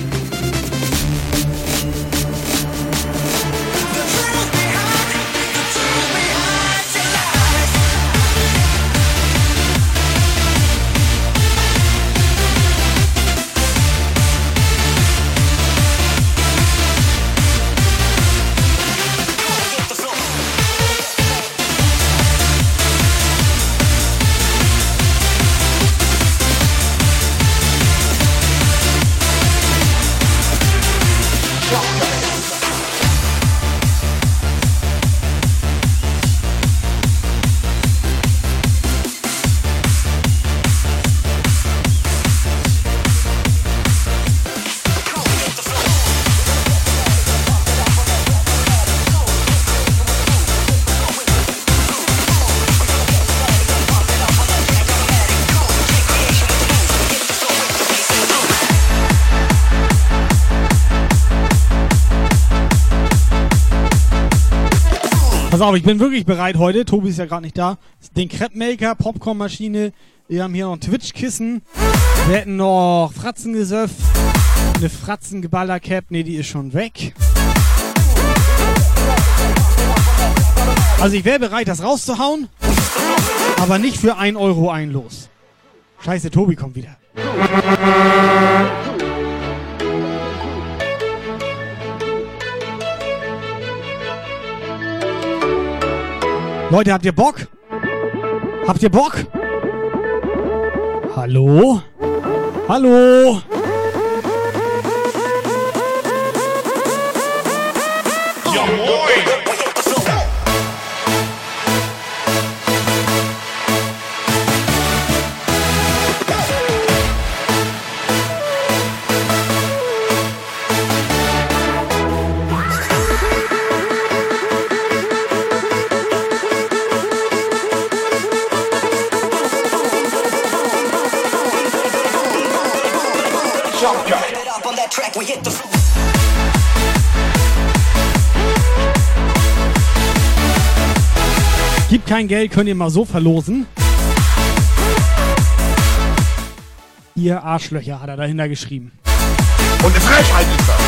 Pass auf, ich bin wirklich bereit heute. Tobi ist ja gerade nicht da. Den Crepe Maker, Popcornmaschine. Wir haben hier noch ein Twitch-Kissen. Wir hätten noch Fratzengesöff. Eine Fratzengeballer-Cap. Nee, die ist schon weg. Also ich wäre bereit, das rauszuhauen. Aber nicht für 1 Euro ein Los. Scheiße, Tobi kommt wieder. Leute, habt ihr Bock? Habt ihr Bock? Hallo? Hallo? Ja, moin! Kein Geld, könnt ihr mal so verlosen. Ihr Arschlöcher, hat er dahinter geschrieben. Und eine Frechheit ist das.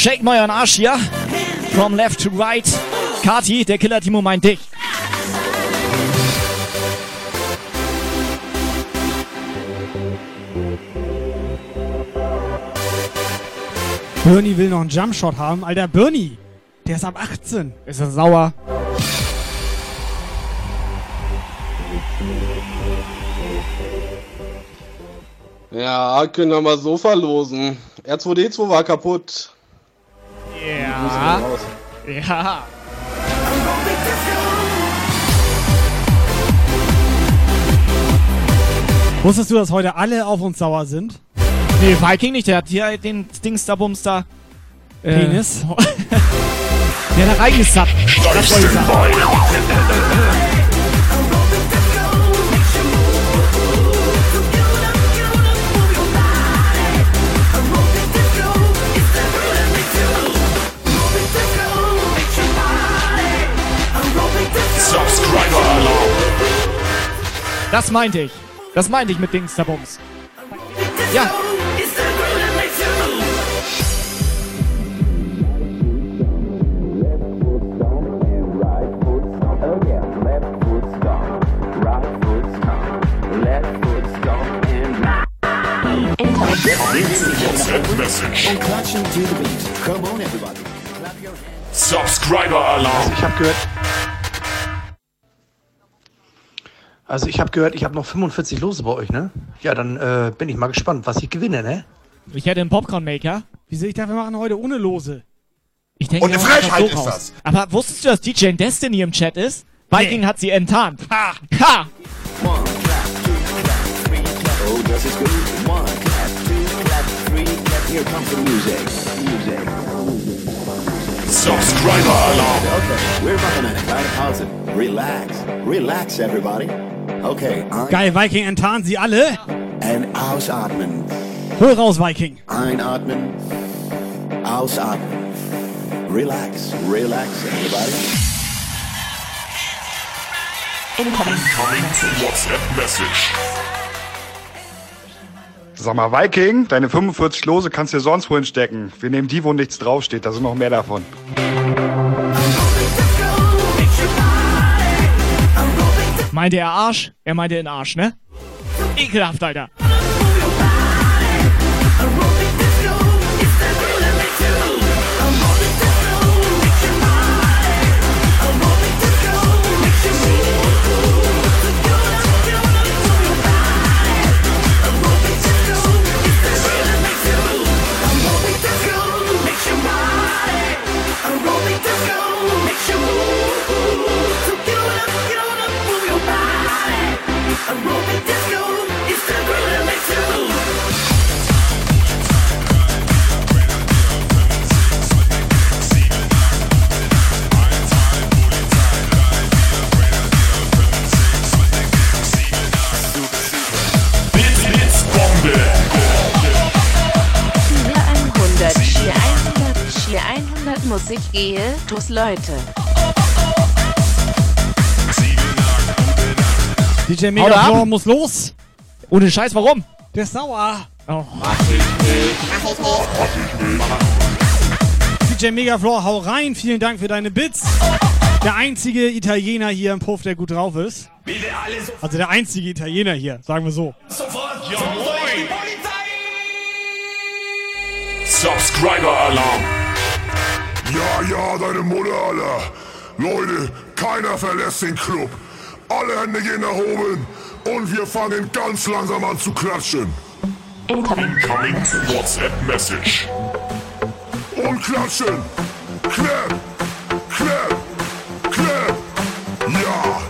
Shake mal euren Arsch hier. From left to right. Kati, der Killer Timo meint dich. Bernie will noch einen Jumpshot haben. Alter, Bernie, der ist ab 18. Ist er sauer? Ja, können wir mal so verlosen. R2D2 war kaputt. Ja. Wusstest du, dass heute alle auf uns sauer sind? Nee, Viking nicht, der hat hier den Dings da Bums da. äh, Penis? [LAUGHS] der hat da reingesappt. Das wollte ich sagen. Subscriber Alarm. Das meinte ich. Das meinte ich mit Dings da Bums. Ja. Subscriber Alarm. Ich habe gehört. Also ich habe gehört, ich habe noch 45 Lose bei euch, ne? Ja, dann äh, bin ich mal gespannt, was ich gewinne, ne? Ich hätte einen Popcorn Maker Wieso ich dachte, wir machen heute ohne Lose? Ich denke, Und eine Frechheit so ist raus. Aber wusstest du, dass DJ Destiny im Chat ist? Viking hat sie enttarnt. Ha! Ha! Oh, das ist gut. One, clap, two, clap, three, clap. Here comes the music. Music. Subscriber Alarm. Okay, we're machen eine kleine Pause. Relax. Relax, everybody. Okay, ein- Geil, Viking enttarnt sie alle. und ausatmen. Hol raus, Viking. Einatmen. Ausatmen. Relax. Relax, everybody. Incoming WhatsApp Message. Sag mal, Viking, deine 45 Lose kannst du dir sonst wohin stecken. Wir nehmen die, wo nichts draufsteht. Da sind noch mehr davon. Meinte er Arsch? Er meinte den Arsch, ne? Ekelhaft, Alter. Tus Leute. DJ Megaflor muss los. Ohne Scheiß, warum? Der ist sauer. Oh. DJ Megaflor, hau rein. Vielen Dank für deine Bits. Der einzige Italiener hier im Puff, der gut drauf ist. Also der einzige Italiener hier, sagen wir so. Sofort, ja moin. Subscriber Alarm. Ja, ja, deine Mutter, Alter. Leute, keiner verlässt den Club. Alle Hände gehen nach oben und wir fangen ganz langsam an zu klatschen. Incoming WhatsApp Message. Und klatschen. Clap, clap, clap. Ja.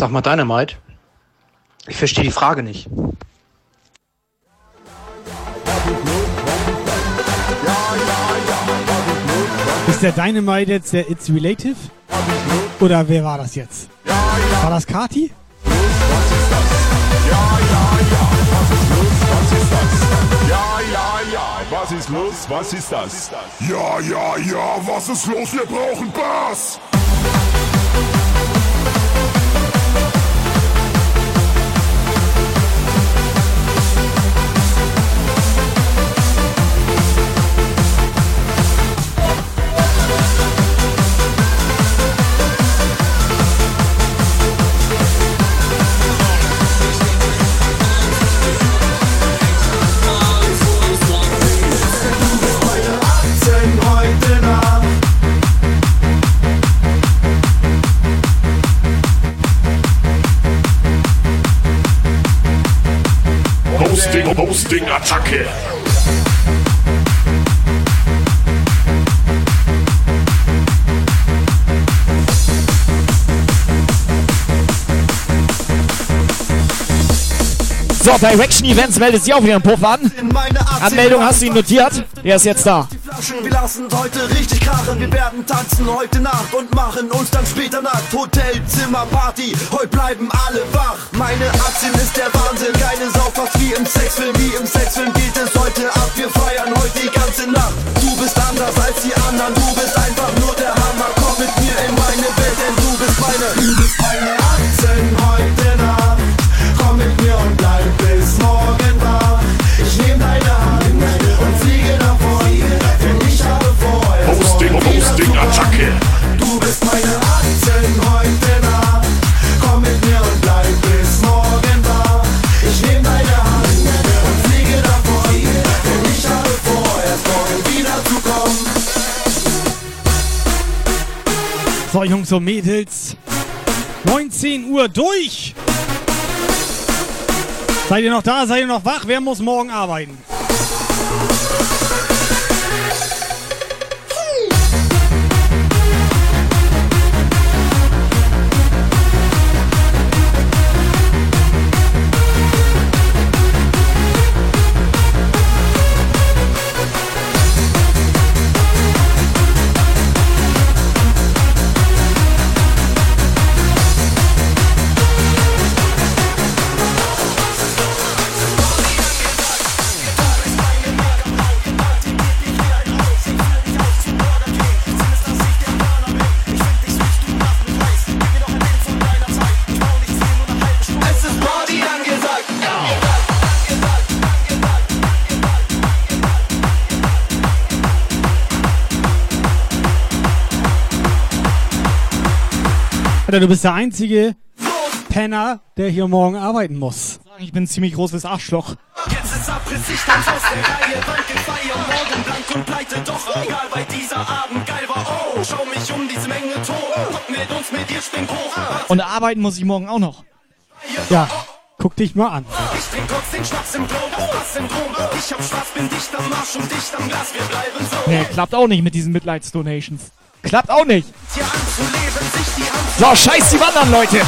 Sag mal Dynamite. Ich verstehe die Frage nicht. Ist der Dynamite jetzt der It's Relative? Oder wer war das jetzt? War das Kati? Ja, ja, ja, was ist los? Was ist das? Ja, ja, ja, was ist los? Wir brauchen Bass! Hosting, Hosting, Attacke. So, Direction Events meldet sich auch wieder im Puff an. Anmeldung hast du ihn notiert? Der ist jetzt da. Flaschen, wir lassen heute richtig krachen. Wir werden tanzen heute Nacht und machen uns dann später nackt. Hotel, Zimmer, Party, heute bleiben alle wach. Meine Aktien ist der Wahnsinn, keine Sau, fast wie im Sexfilm. Wie im Sexfilm geht es heute ab, wir feiern heute die ganze Nacht. Du bist anders als die anderen, du bist einfach Jungs und Mädels. 19 Uhr durch. Seid ihr noch da? Seid ihr noch wach? Wer muss morgen arbeiten? Alter, du bist der einzige Penner, der hier morgen arbeiten muss. Ich bin ein ziemlich großes Arschloch. Jetzt ist Abriss, ich tanz aus der Reihe, bald gefeiert, morgen blank und pleite, doch egal, weil dieser Abend geil war. Oh, schau mich um diese Menge tot, komm mit uns, mit dir spring hoch. Und arbeiten muss ich morgen auch noch. Ja, guck dich mal an. Ich trink kurz den Schnaps im Klo, das Syndrom. Ich hab Spaß, bin dicht am Marsch und dicht am Glas, wir bleiben so. Nee, klappt auch nicht mit diesen Mitleidsdonations. Klappt auch nicht. So, scheiß die Wandern, Leute.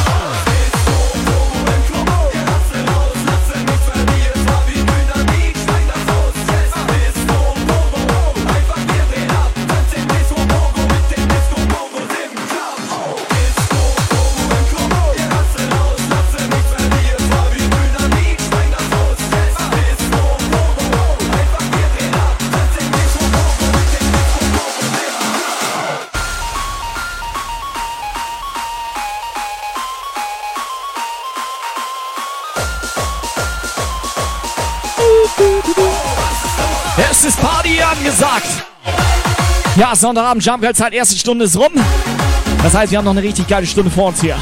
Angesagt. Ja, Sonntagabend Jumpgirl Zeit, erste Stunde ist rum. Das heißt, wir haben noch eine richtig geile Stunde vor uns hier.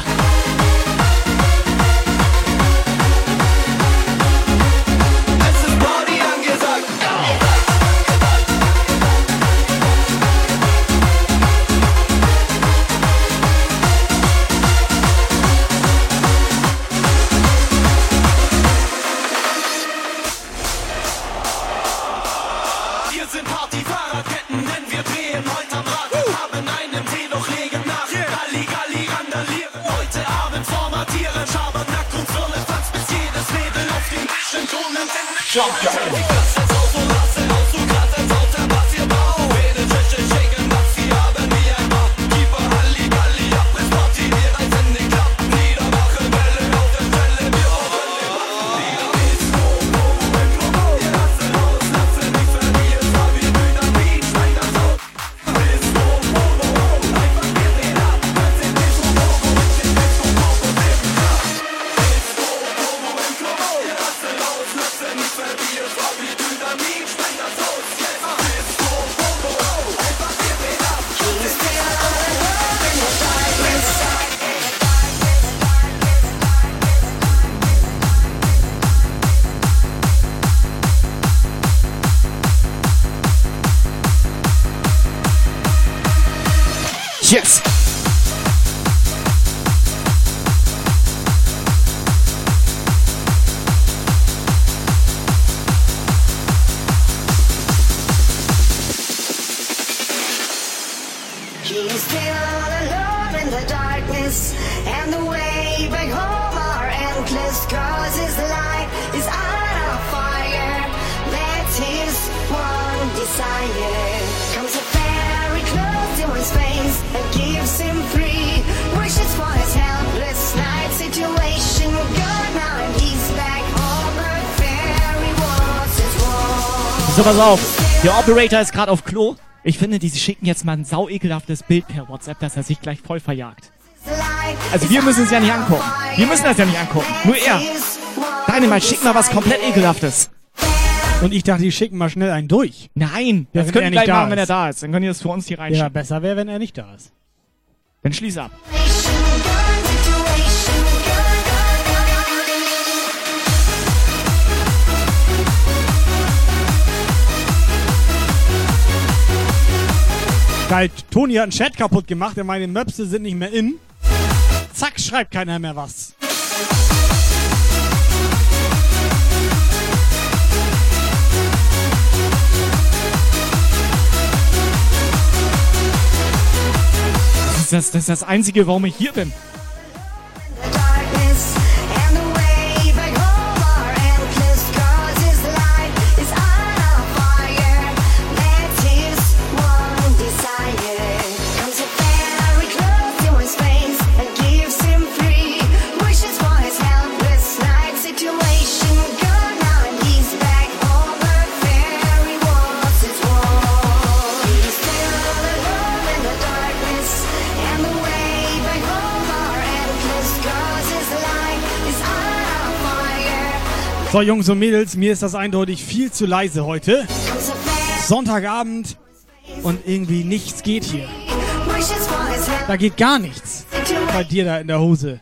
Pass auf. Der Operator ist gerade auf Klo. Ich finde, die schicken jetzt mal ein sau ekelhaftes Bild per WhatsApp, dass er sich gleich voll verjagt. Also wir müssen es ja nicht angucken. Wir müssen das ja nicht angucken. Nur er. Dynamite, schick mal was komplett ekelhaftes. Und ich dachte, die schicken mal schnell einen durch. Nein, Ja, das können die gleich machen, wenn er ist. da ist. Dann können die das für uns hier Ja, reinschicken. besser wäre, wenn er nicht da ist. Dann schließ ab. Geil, Toni hat einen Chat kaputt gemacht, der meine Möpse sind nicht mehr in. Zack, schreibt keiner mehr was. Das, das ist das Einzige, warum ich hier bin. So, Jungs und Mädels, mir ist das eindeutig viel zu leise heute. Sonntagabend und irgendwie nichts geht hier. Da geht gar nichts. Bei dir da in der Hose.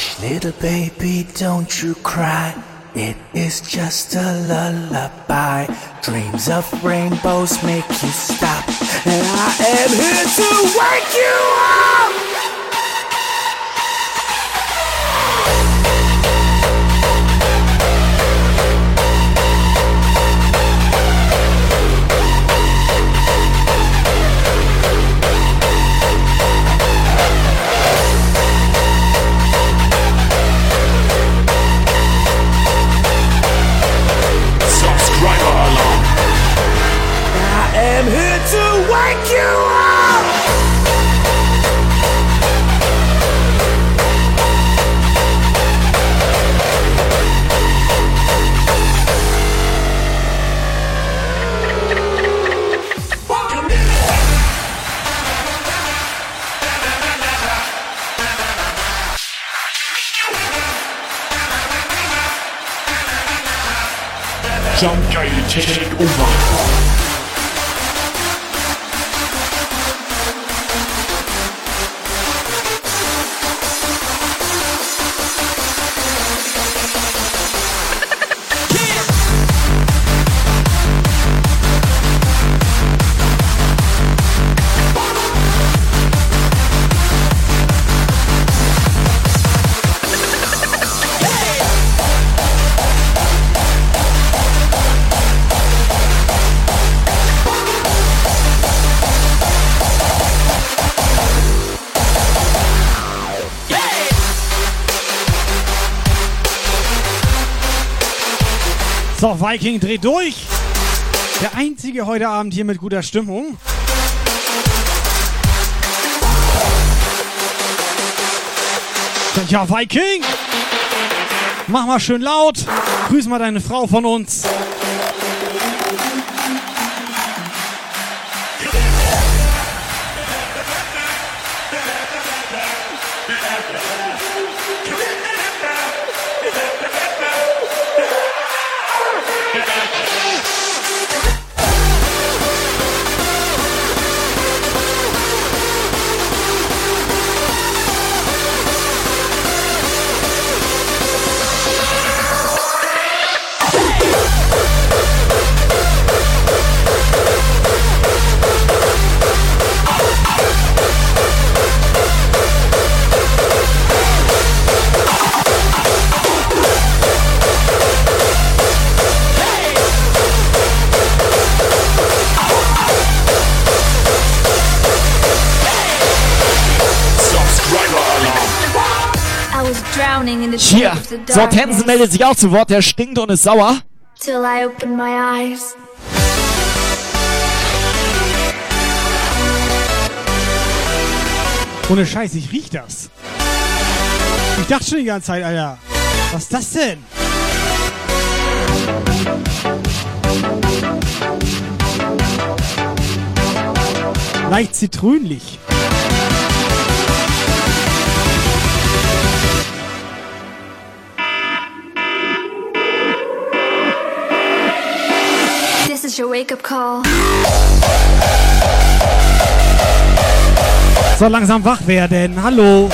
Hush, little baby, don't you cry. It is just a lullaby. Dreams of rainbows make you stop. And I am here to wake you up. Jump Guy Viking dreht durch. Der einzige heute Abend hier mit guter Stimmung. Ja, Viking! Mach mal schön laut. Grüß mal deine Frau von uns. Hier, Sortensen meldet sich auch zu Wort, der stinkt und ist sauer. Till I open my eyes. Ohne Scheiß, ich riech das. Ich dachte schon die ganze Zeit, Alter. Was ist das denn? Leicht zitrönlich. So langsam wach werden. Hallo.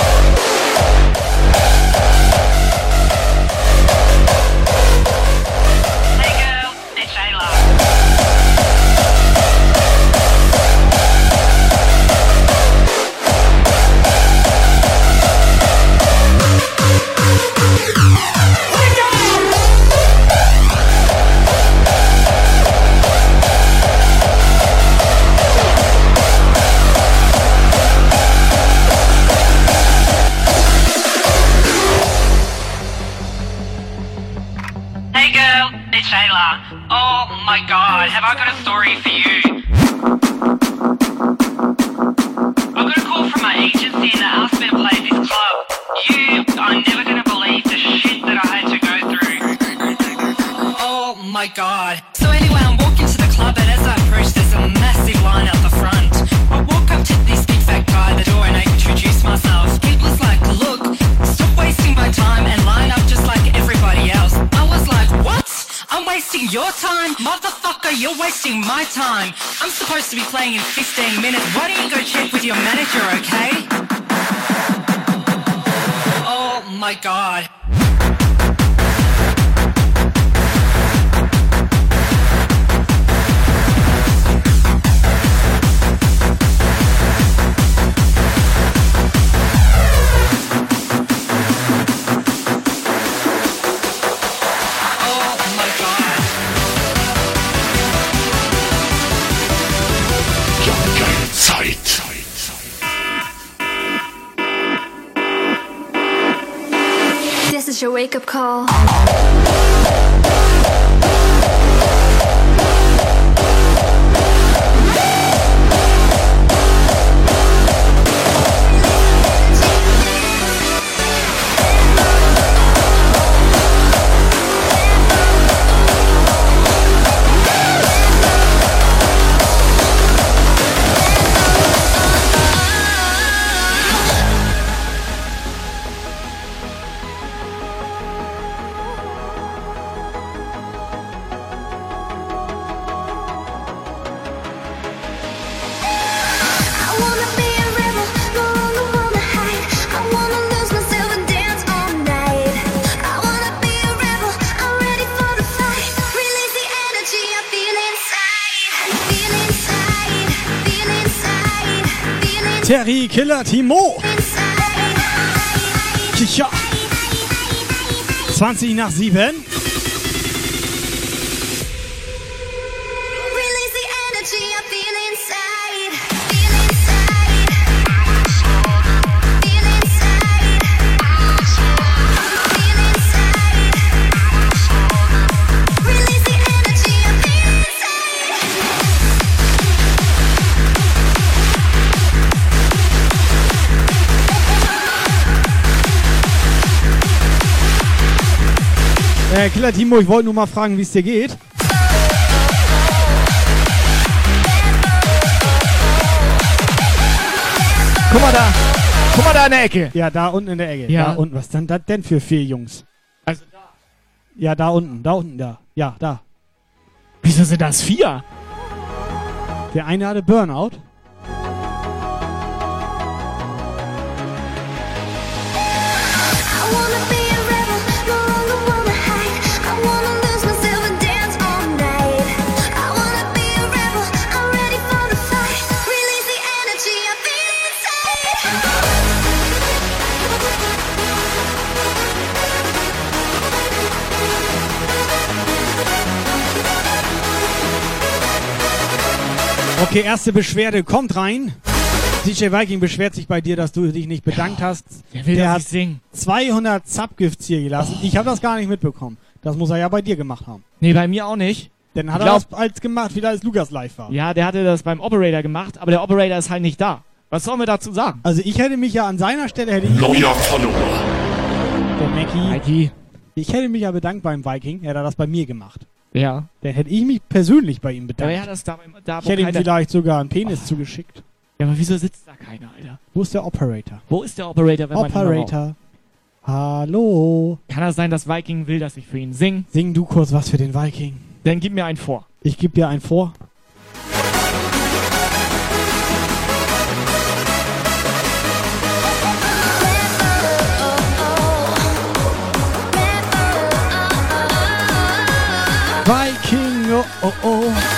Timo. Kicha. 20 nach 7. Äh, Killer Timo, ich wollte nur mal fragen, wie es dir geht. Guck mal da. Guck mal da in der Ecke. Ja, da unten in der Ecke. Ja. Da unten. Was dann das denn für vier Jungs? Also da. Ja, da unten. Da unten, da. Ja, da. Wieso sind das vier? Der eine hatte Burnout. Okay, erste Beschwerde kommt rein. DJ Viking beschwert sich bei dir, dass du dich nicht bedankt hast. Der, will der hat singen. 200 Subgifts hier gelassen. Oh. Ich habe das gar nicht mitbekommen. Das muss er ja bei dir gemacht haben. Nee, bei mir auch nicht. Dann hat glaub, er das als gemacht, wieder als Lukas live war. Ja, der hatte das beim Operator gemacht, aber der Operator ist halt nicht da. Was sollen wir dazu sagen? Also ich hätte mich ja an seiner Stelle hätte ich. Neuer Follower. Der Mackie. Ich hätte mich ja bedankt beim Viking, er hat das bei mir gemacht. Ja. Dann hätte ich mich persönlich bei ihm bedankt. er hat das da, da ich hätte ihm vielleicht sogar einen Penis zugeschickt. Ja, aber wieso sitzt da keiner, Alter? Wo ist der Operator? Wo ist der Operator, wenn? Operator. Hallo. Kann das sein, dass Viking will, dass ich für ihn sing? Sing du kurz was für den Viking. Dann gib mir einen vor. Ich gebe dir einen vor. Oh oh.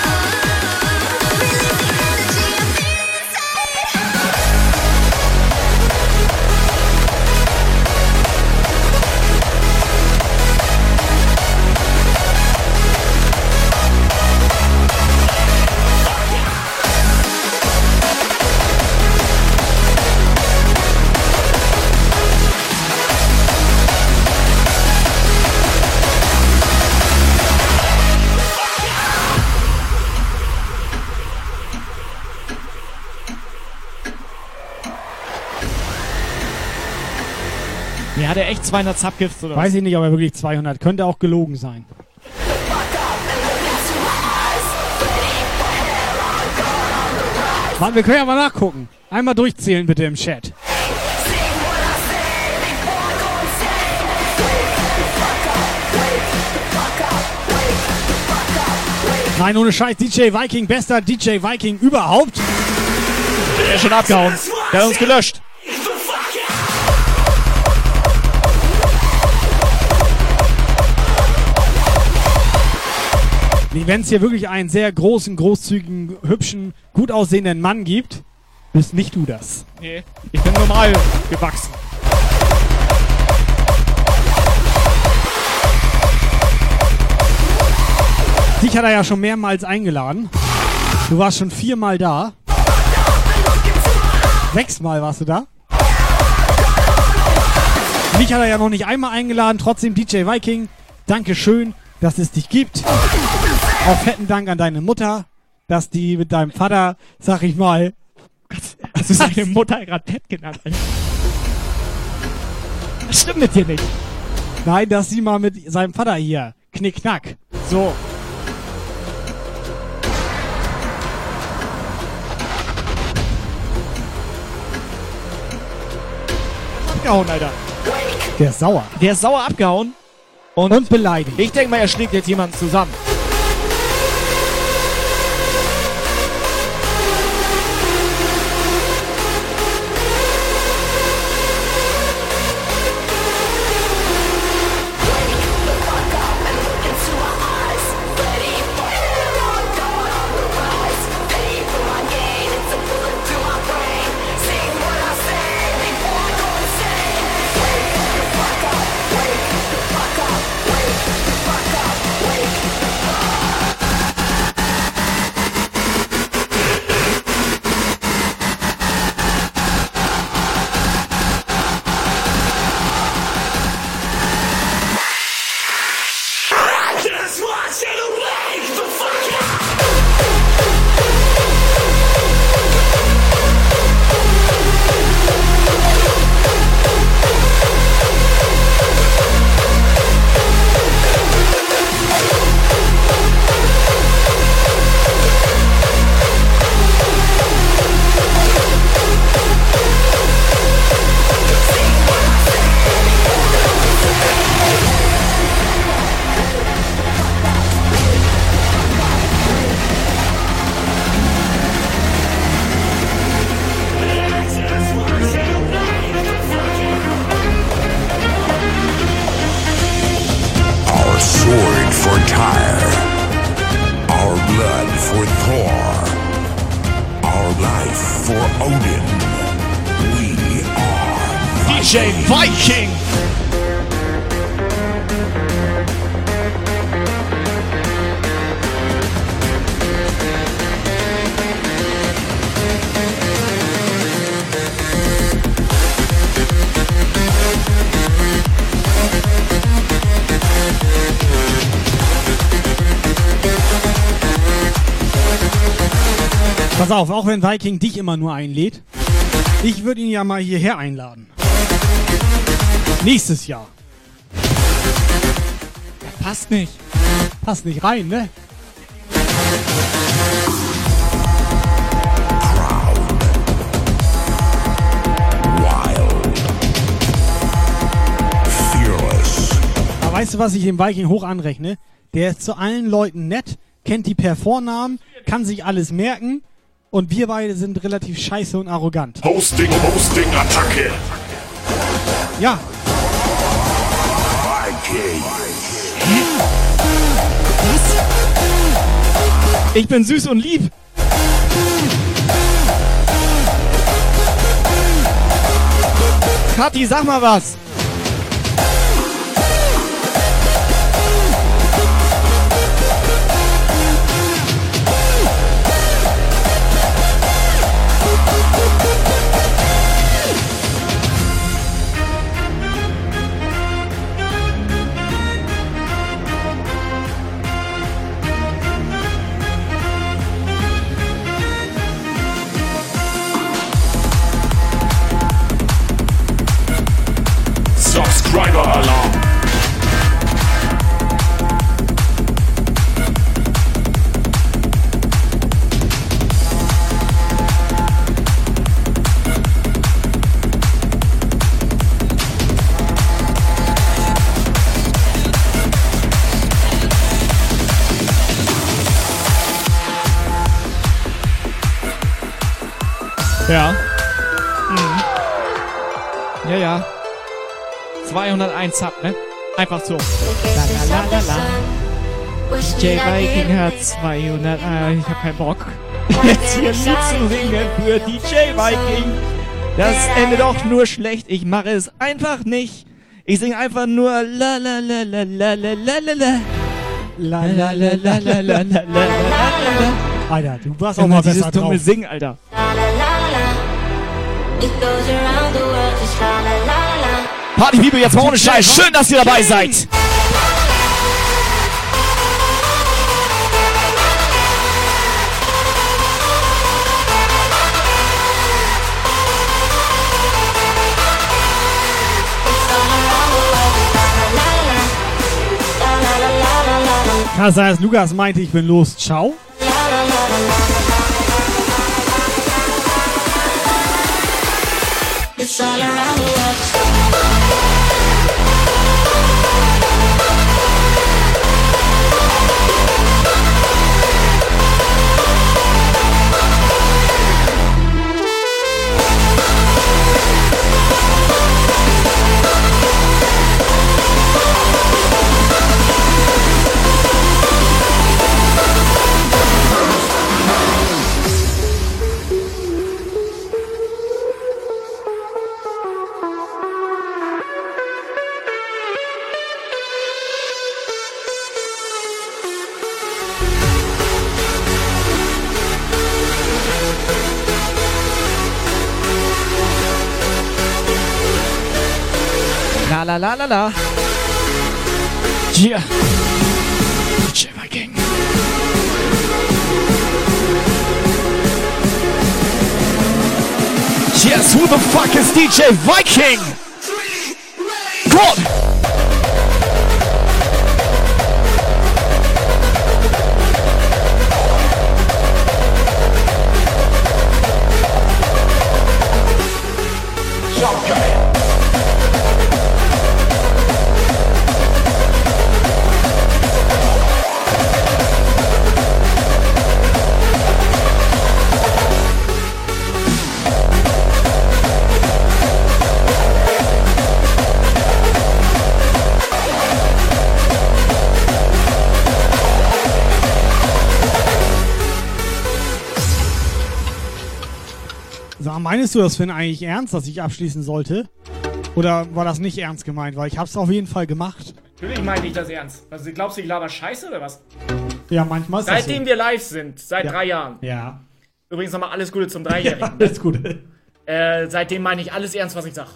Er echt 200 Subgifts oder Weiß ich nicht, ob er wirklich 200. Könnte auch gelogen sein. Mann, wir können ja mal nachgucken. Einmal durchzählen bitte im Chat. Nein, ohne Scheiß, DJ Viking, bester DJ Viking überhaupt. Der ist schon abgehauen. Der hat uns gelöscht. Wenn es hier wirklich einen sehr großen, großzügigen, hübschen, gut aussehenden Mann gibt, bist nicht du das. Nee, ich bin normal gewachsen. Dich hat er ja schon mehrmals eingeladen. Du warst schon viermal da. Sechsmal warst du da. Mich hat er ja noch nicht einmal eingeladen. Trotzdem DJ Viking, danke schön, dass es dich gibt. Auch fetten Dank an deine Mutter, dass die mit deinem Vater, sag ich mal, Hast du seine Mutter gerade Ted genannt, Alter? Das stimmt mit dir nicht. nein, dass sie mal mit seinem Vater hier, knickknack. So. Abgehauen, Alter. Der ist sauer. Der ist sauer abgehauen. Und, Und beleidigt. ich denke mal, er schlägt jetzt jemanden zusammen. Odin. We are DJ Viking! Pass auf, auch wenn Viking dich immer nur einlädt, ich würde ihn ja mal hierher einladen. Nächstes Jahr. Passt nicht. Passt nicht rein, ne? Aber weißt du, was ich dem Viking hoch anrechne? Der ist zu allen Leuten nett, kennt die per Vornamen, kann sich alles merken und wir beide sind relativ scheiße und arrogant. Hosting, Hosting, Attacke. Ja, Ich bin süß und lieb. Kathi, sag mal was. driver alarm. 201 Sub, ne? Einfach so. La, la, la, la, la. DJ Viking hat 200. Ah, ich hab keinen Bock. Jetzt hier ein Lied zu singen für DJ Viking. Das endet doch nur schlecht. Ich mache es einfach nicht. Ich singe einfach nur la la la la la la la la la. La la la la la la la la la la. Alter, du warst auch mal dieses besser dumme drauf. Singen, Alter. Party People, jetzt mal ohne Scheiß. Schön, dass ihr dabei seid. Kann sein, dass Lukas meinte, ich bin los. Ciao. It's all around the world. La la la la la. Yeah. DJ Viking. Yes, who the fuck is DJ Viking? God! Meinst du das Finn eigentlich ernst, dass ich abschließen sollte? Oder war das nicht ernst gemeint? Weil ich hab's auf jeden Fall gemacht. Natürlich meine ich das ernst. Was, glaubst du, ich laber Scheiße oder was? Ja, manchmal ist das Seitdem so. wir live sind, seit Ja. drei Jahren. Ja. Übrigens nochmal alles Gute zum [LAUGHS] Dreijährigen. Ja, alles Gute. Äh, seitdem meine ich alles ernst, was ich sag.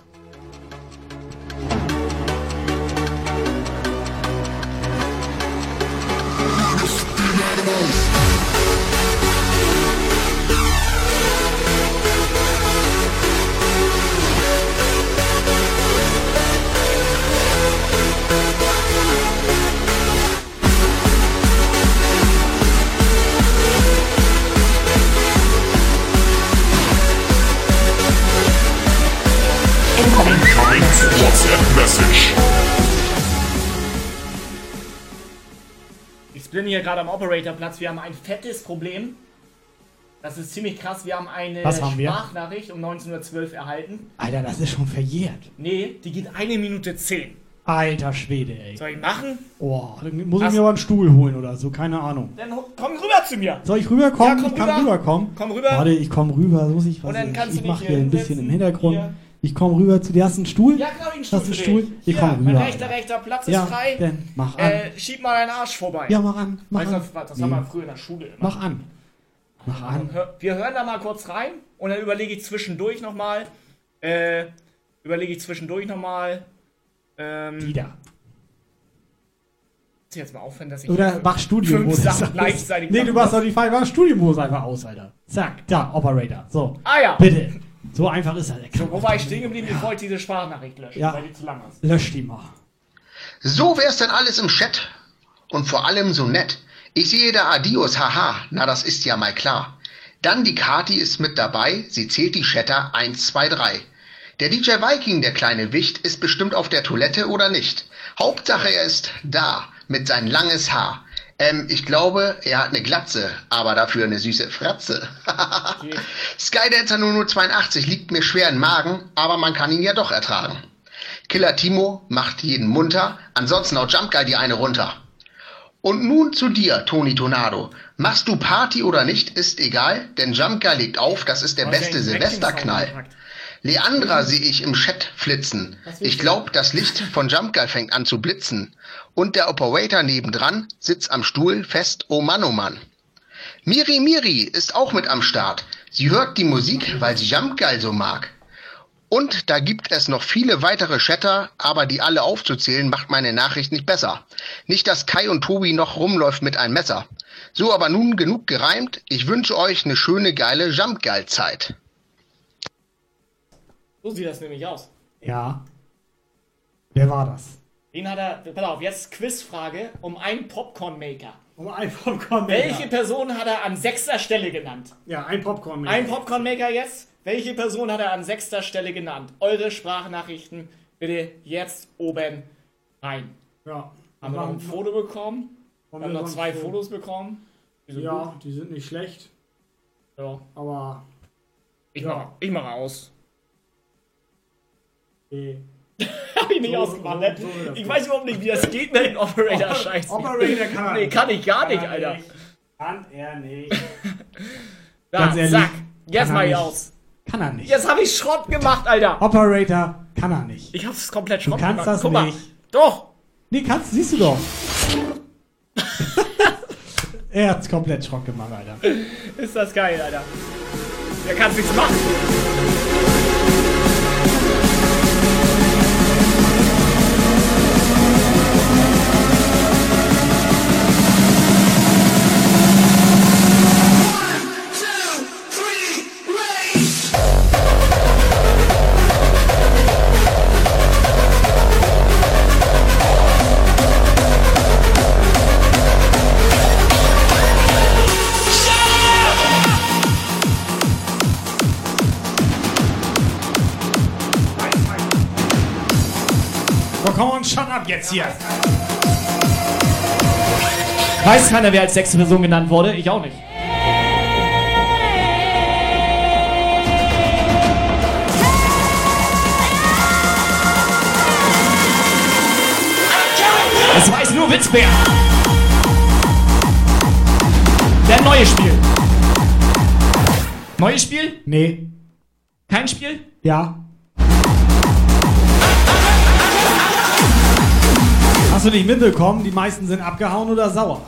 Incoming WhatsApp message. Ich bin hier gerade am Operatorplatz. Wir haben ein fettes Problem. Das ist ziemlich krass. Wir haben eine Was haben wir? Sprachnachricht um 19.12 Uhr erhalten. Alter, das ist schon verjährt. Nee, die geht eine Minute zehn. Alter Schwede, ey. Soll ich machen? Oh, dann muss ich Hast- mir aber einen Stuhl holen oder so, keine Ahnung. Dann ho- komm rüber zu mir. Soll ich rüberkommen? Ja, komm ich kann rüber. rüberkommen. Komm rüber. Warte, ich komme rüber. Muss ich was? Und dann ich kannst du ich mache dich hier hier ein bisschen im. Hintergrund. Hier. Ich komme rüber zu dir. Hast du einen Stuhl? Ja, genau, einen Stuhl. Hast du einen Stuhl? Ich Ja, komme mein rüber. rechter, rechter Platz Ja, ist frei. dann mach an. Äh, schieb mal deinen Arsch vorbei. Ja, mach an, mach weißt an. was- das Nee. haben wir früher in der Schule immer. Mach an. Mach an. Hör- Wir hören da mal kurz rein und dann überlege ich zwischendurch nochmal. Äh, überlege ich zwischendurch nochmal. Ähm, Wieder. muss ich jetzt mal aufhören, dass ich Oder mach Studiomodus. Nee, du machst doch die Fall. Mach Studiomodus einfach aus, Alter. Zack, da, Operator. So. Ah ja. Bitte. So einfach ist das. So, wo war ich stehen geblieben? Ich wollte diese Sprachnachricht löschen, Ja. weil die zu lang ist. Lösch die mal. So wär's denn alles im Chat. Und vor allem so nett. Ich sehe da Adios, haha, na das ist ja mal klar. Dann die Kati ist mit dabei, sie zählt die Chatter 1, 2, 3. Der DJ Viking, der kleine Wicht, ist bestimmt auf der Toilette oder nicht. Hauptsache er ist da, mit sein langes Haar. Ähm, ich glaube, er hat eine Glatze, aber dafür eine süße Fratze. [LAUGHS] Skydancer 0082 liegt mir schwer im Magen, aber man kann ihn ja doch ertragen. Killer Timo macht jeden munter, ansonsten haut Jumpguy die eine runter. Und nun zu dir, Toni Tornado. Machst du Party oder nicht, ist egal, denn Jumpguy legt auf, das ist der Was beste Silvesterknall. Leandra sehe ich im Chat flitzen. Ich glaub, das Licht von Jumpguy fängt an zu blitzen. Und der Operator nebendran sitzt am Stuhl fest, oh Mann, oh Mann. Miri Miri ist auch mit am Start. Sie hört die Musik, weil sie Jumpguy so mag. Und da gibt es noch viele weitere Chatter, aber die alle aufzuzählen macht meine Nachricht nicht besser. Nicht, dass Kai und Tobi noch rumläuft mit einem Messer. So, aber nun genug gereimt. Ich wünsche euch eine schöne, geile Jumpgeil-Zeit. So sieht das nämlich aus. Ja. Wer war das? Den hat er. Pass auf, jetzt Quizfrage um einen Popcorn-Maker. Um einen Popcorn-Maker. Welche Person hat er an sechster Stelle genannt? Ja, ein Popcorn-Maker. Ein Popcorn-Maker jetzt? Welche Person hat er an sechster Stelle genannt? Eure Sprachnachrichten bitte jetzt oben rein. Ja. Haben wir noch ein Foto bekommen? Haben haben wir noch noch zwei? Fotos bekommen. Die Ja, gut. die sind nicht schlecht. Ja. Aber. Ich, Ja. mach, ich mach aus. Nee. [LAUGHS] Hab ich nicht So- ausgemacht, ne? so das Ich weiß überhaupt nicht, wie das geht mit dem Operator scheiße. Operator kann er Nee, kann ich gar Kann nicht, er Alter. nicht. Kann er nicht. [LAUGHS] Da, Ganz ehrlich, zack. Jetzt er mach ich aus. Kann er nicht. Jetzt hab ich Schrott gemacht, Alter. Operator kann er nicht. Ich hab's komplett Du Schrott kannst gemacht. das Guck mal. nicht. Doch. Nee, kannst, siehst du doch. [LAUGHS] er hat's komplett Schrott gemacht, Alter. Ist das geil, Alter. Der kann's nichts machen. Jetzt hier. Weiß keiner, wer als sechste Person genannt wurde? Ich auch nicht. Das weiß nur Witzbär. Der neue Spiel. Neues Spiel? Nee. Kein Spiel? Ja. Hast du nicht mitbekommen? Die meisten sind abgehauen oder sauer.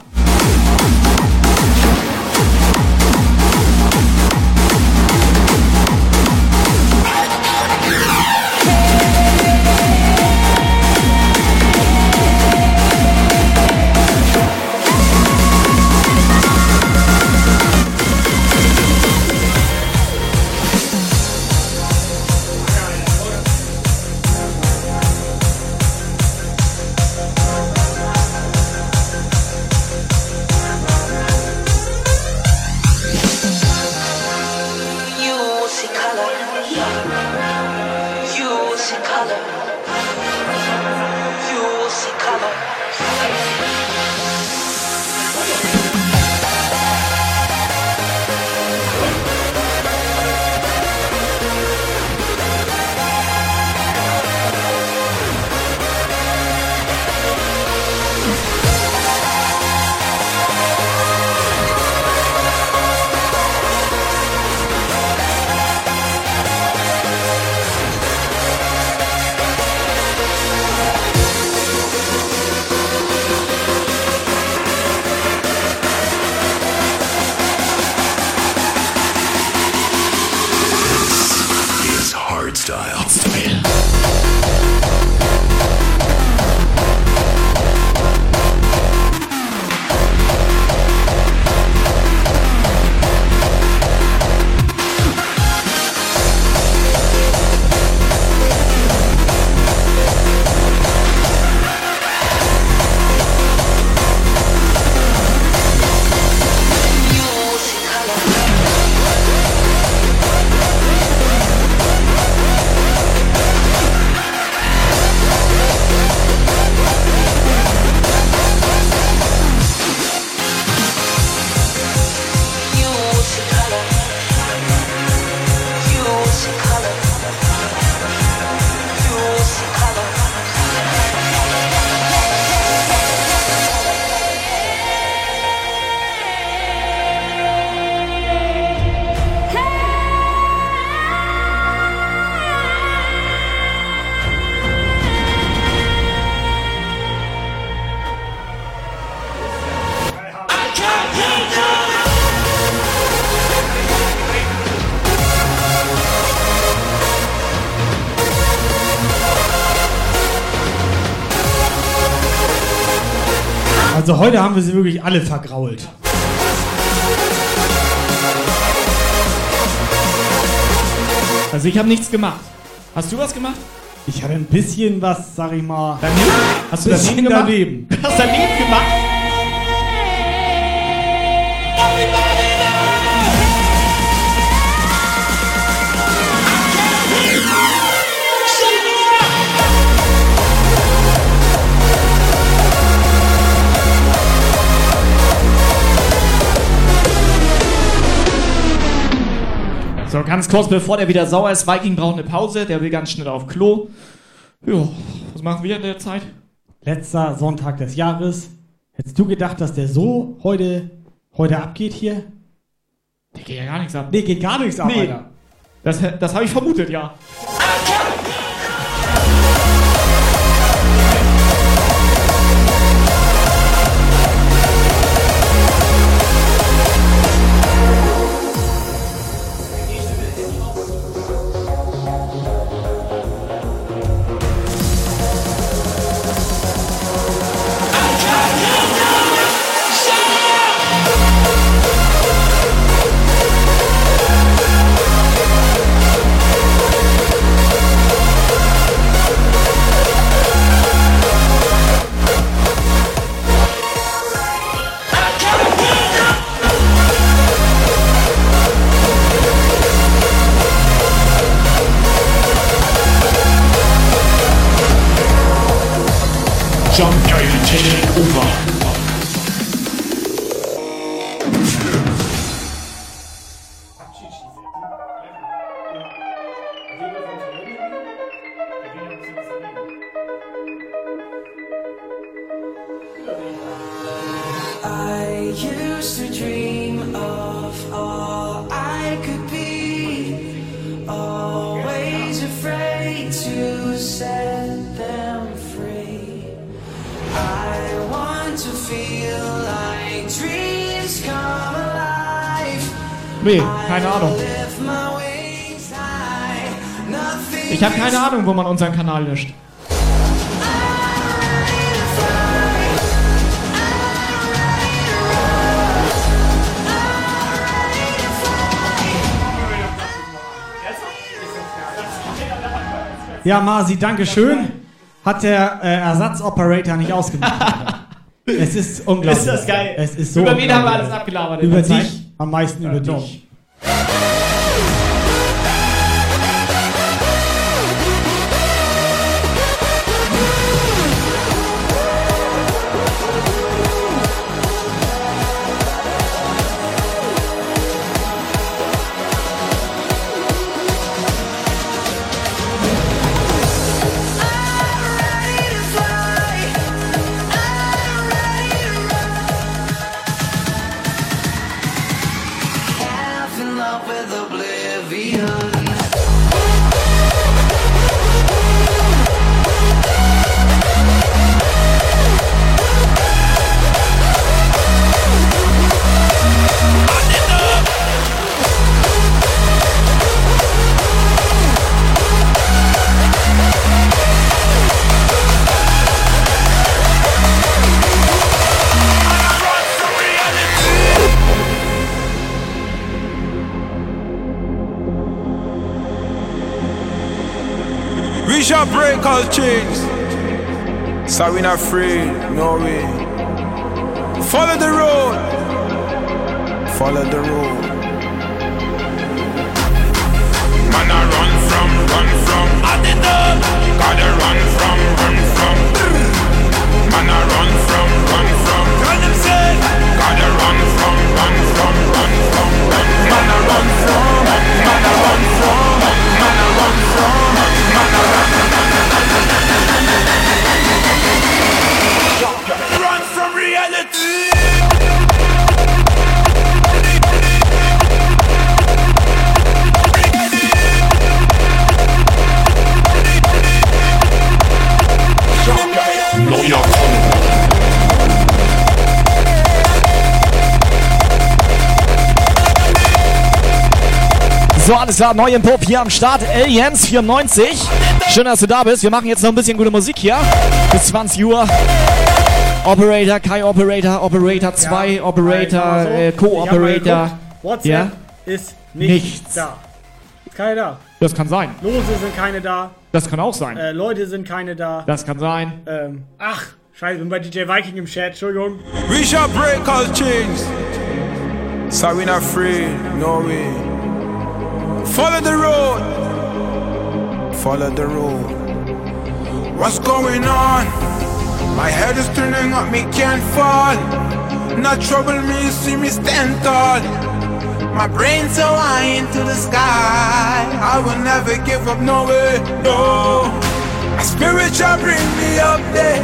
Heute haben wir sie wirklich alle vergrault. Also ich habe nichts gemacht. Hast du was gemacht? Ich hatte ein bisschen was, sag ich mal. Daneben? Hast du daneben gemacht? daneben? Hast daneben gemacht? So, ganz kurz, bevor der wieder sauer ist. Viking braucht eine Pause, der will ganz schnell auf Klo. Jo, was machen wir in der Zeit? Letzter Sonntag des Jahres. Hättest du gedacht, dass der so heute, heute abgeht hier? Der geht ja gar nichts ab. Nee, geht gar nichts ab, Nee. Alter. Das, das habe ich vermutet, ja. Jump Kanal löscht. Ja, Marci, danke schön. Hat der äh, Ersatzoperator nicht ausgemacht. [LAUGHS] Es ist unglaublich. Ist das geil. Es ist so Über wen haben wir alles abgelabert Über dich. Zeit? Am meisten über doch. dich. We So we not afraid, no way. Follow the road. Follow the road. Man, I run from, run from. I did the. Gotta run from, run from. Man, I run from, run from. Tell them say. Gotta run from, run from, run from. Run. Man, I run from. Man, I run from. Man, I run from. Man, I run. Run So, alles klar, neu im Pop hier am Start. Aliens 94. Schön, dass du da bist. Wir machen jetzt noch ein bisschen gute Musik hier. Bis 20 Uhr. Operator, Kai Operator, Operator 2, Operator, genau so. äh, Co-Operator. WhatsApp Ja? ist nicht Nichts. da. Ist keine da. Das kann sein. Lose sind keine da. Das kann auch sein. Äh, Leute sind keine da. Das kann sein. Ähm, ach, scheiße, bin bei DJ Viking im Chat, Entschuldigung. We shall break all chains. So we not afraid, no way. Follow the road. Follow the road. What's going on? My head is turning up, me can't fall. Not trouble me, see me stand tall. My brain's so high into the sky. I will never give up, no way, no. My spirit shall bring me up there.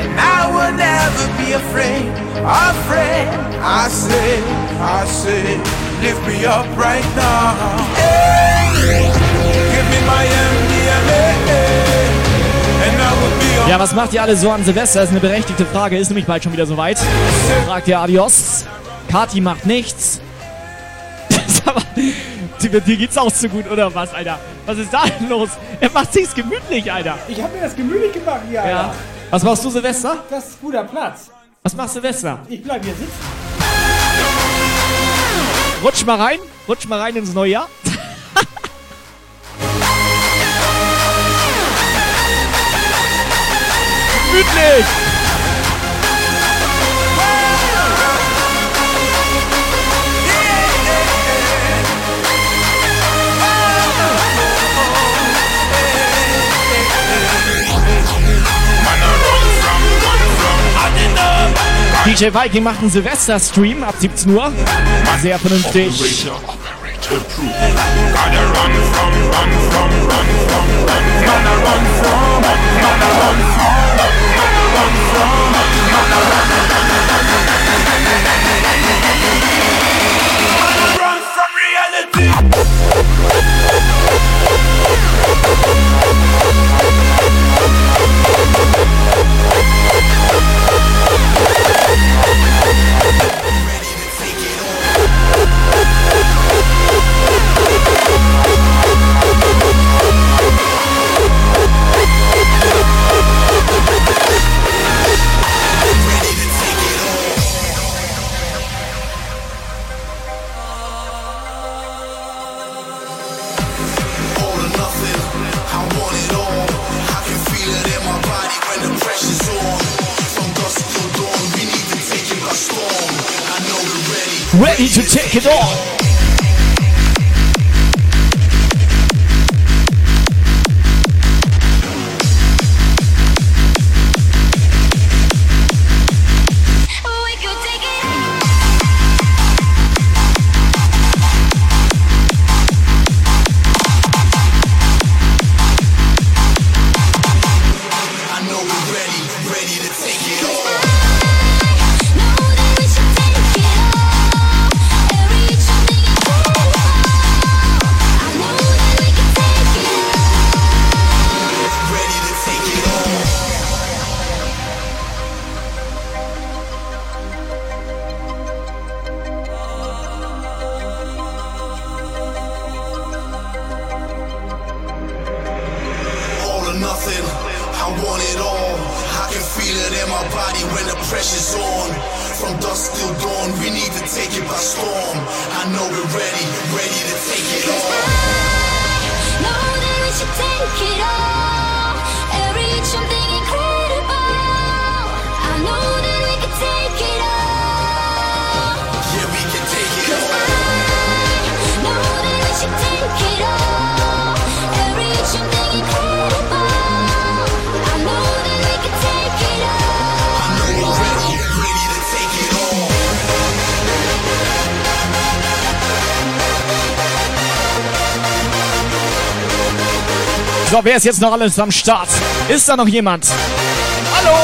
And I will never be afraid, afraid. I say, I say, lift me up right now. Give me my MDMA. And I will be Ja, was macht ihr alle so an Silvester? Das ist eine berechtigte Frage. Ist nämlich bald schon wieder soweit. Fragt ihr Adios. Kati macht nichts. Sag mal, Dir dir geht's auch zu gut, oder was, Alter? Was ist da denn los? Er macht sich's gemütlich, Alter. Ich hab mir das gemütlich gemacht hier, Ja. Alter. Was machst du, Silvester? Das ist guter Platz. Was machst du, Silvester? Ich bleib hier sitzen. Rutsch mal rein. Rutsch mal rein ins neue Jahr. Gemütlich. DJ Viking macht einen Silvester-Stream ab 17 Uhr. Sehr vernünftig. Ready. To take it on. So, wer ist jetzt noch alles am Start? Ist da noch jemand? Hallo?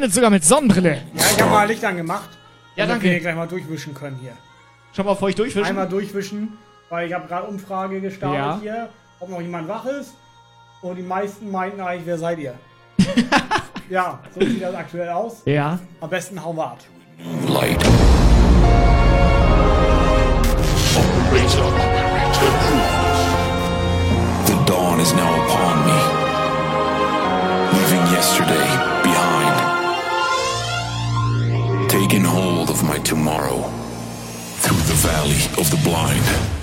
Darkness. Das blendet sogar mit Sonnenbrille. Ja, ich habe mal Licht angemacht. Ja, danke. wir hier gleich mal durchwischen können hier. Schon mal vor euch durchwischen? Einmal durchwischen, weil ich habe gerade Umfrage gestartet Ja. hier, ob noch jemand wach ist. Und die meisten meinten eigentlich, wer seid ihr? [LAUGHS] ja, so sieht das aktuell aus. Ja. Am besten hauen wir ab. Light. The dawn is now upon me, leaving yesterday taking hold of my tomorrow through the valley of the blind.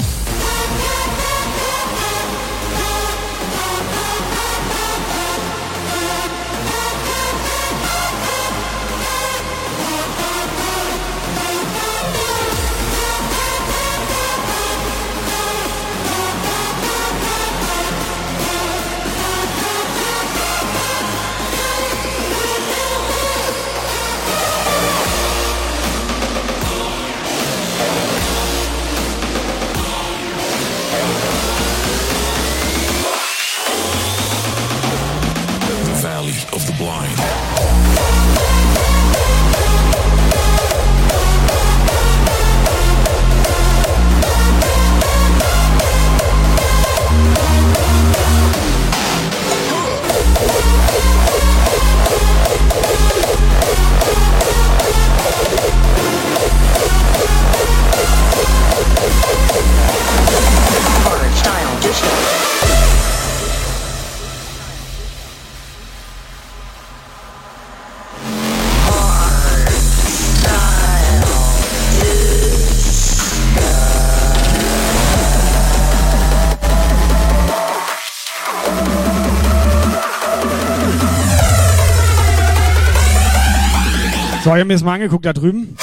Ich habe mir das mal angeguckt da drüben.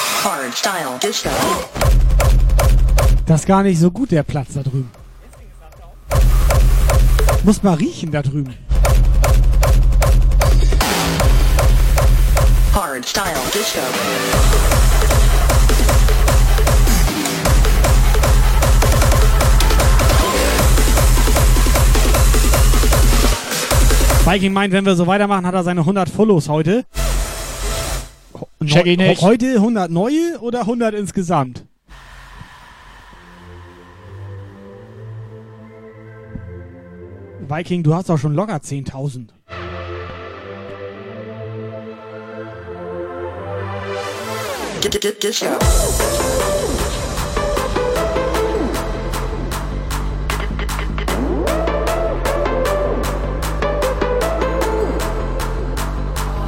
Das ist gar nicht so gut, der Platz da drüben. Muss mal riechen da drüben. Hard style disco. Viking meint, wenn wir so weitermachen, hat er seine 100 Follows heute. Check ich nicht. Heute 100 neue oder 100 insgesamt? Viking, du hast doch schon locker 10.000. D- d- d- Disco.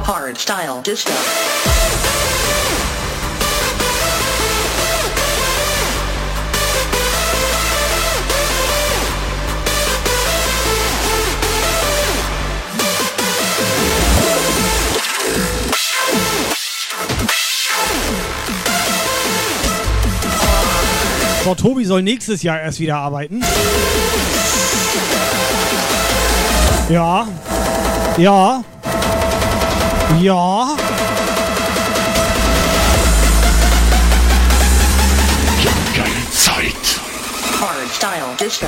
Hard style disco. Frau Tobi soll nächstes Jahr erst wieder arbeiten. Ja. Ja. Ja. Ich hab keine Zeit. Hard Style Disco.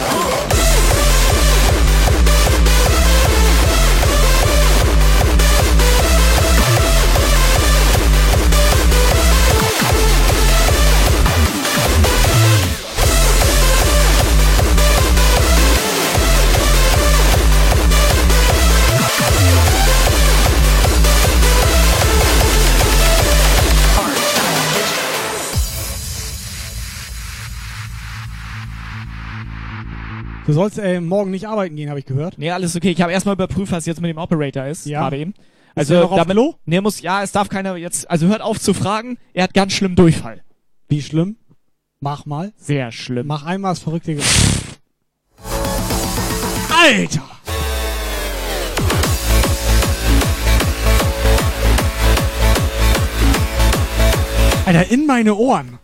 Du sollst äh, morgen nicht arbeiten gehen, habe ich gehört. Nee, alles okay. Ich habe erstmal überprüft, was jetzt mit dem Operator ist. Ja. Gerade eben. Ist Also, noch damit, Klo? Nee, muss, ja, es darf keiner jetzt, also hört auf zu fragen. Er hat ganz schlimm Durchfall. Wie schlimm? Mach mal. Sehr schlimm. Mach einmal das verrückte Ge Alter! Alter, in meine Ohren.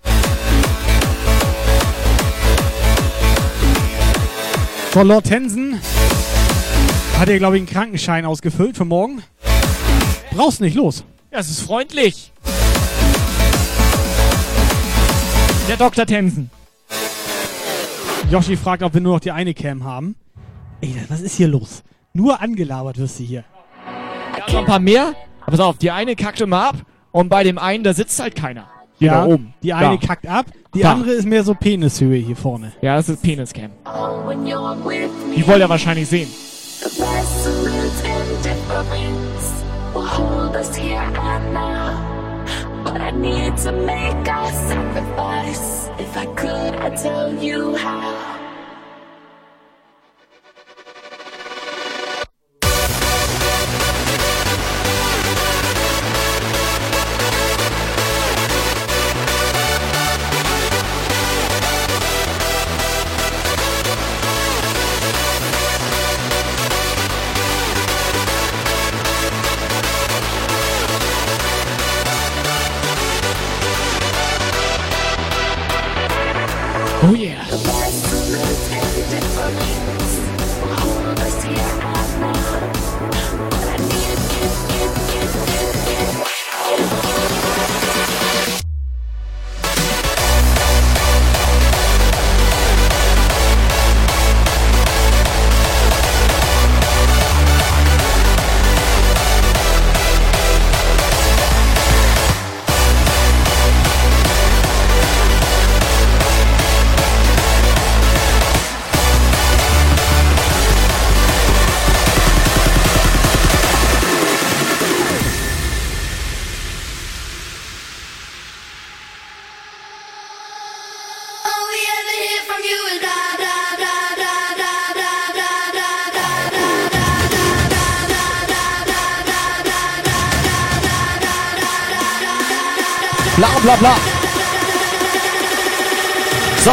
So, Lord Hensen hat er, glaube ich, einen Krankenschein ausgefüllt für morgen. Brauchst nicht, los. Ja, es ist freundlich. Der Dr. Tensen. Yoshi fragt, ob wir nur noch die eine Cam haben. Ey, was ist hier los? Nur angelabert wirst du hier. Ja, noch ein paar mehr. Aber pass auf, die eine kackt immer ab und bei dem einen, da sitzt halt keiner. Ja, da oben. die eine da. kackt ab, die Da. andere ist mehr so Penishöhe hier vorne. Ja, das ist Peniscam. When you're with me, Die wollt ihr wahrscheinlich sehen. the lessons and difference will hold us here and now. But I need to make a sacrifice. If I could, I'd tell you how.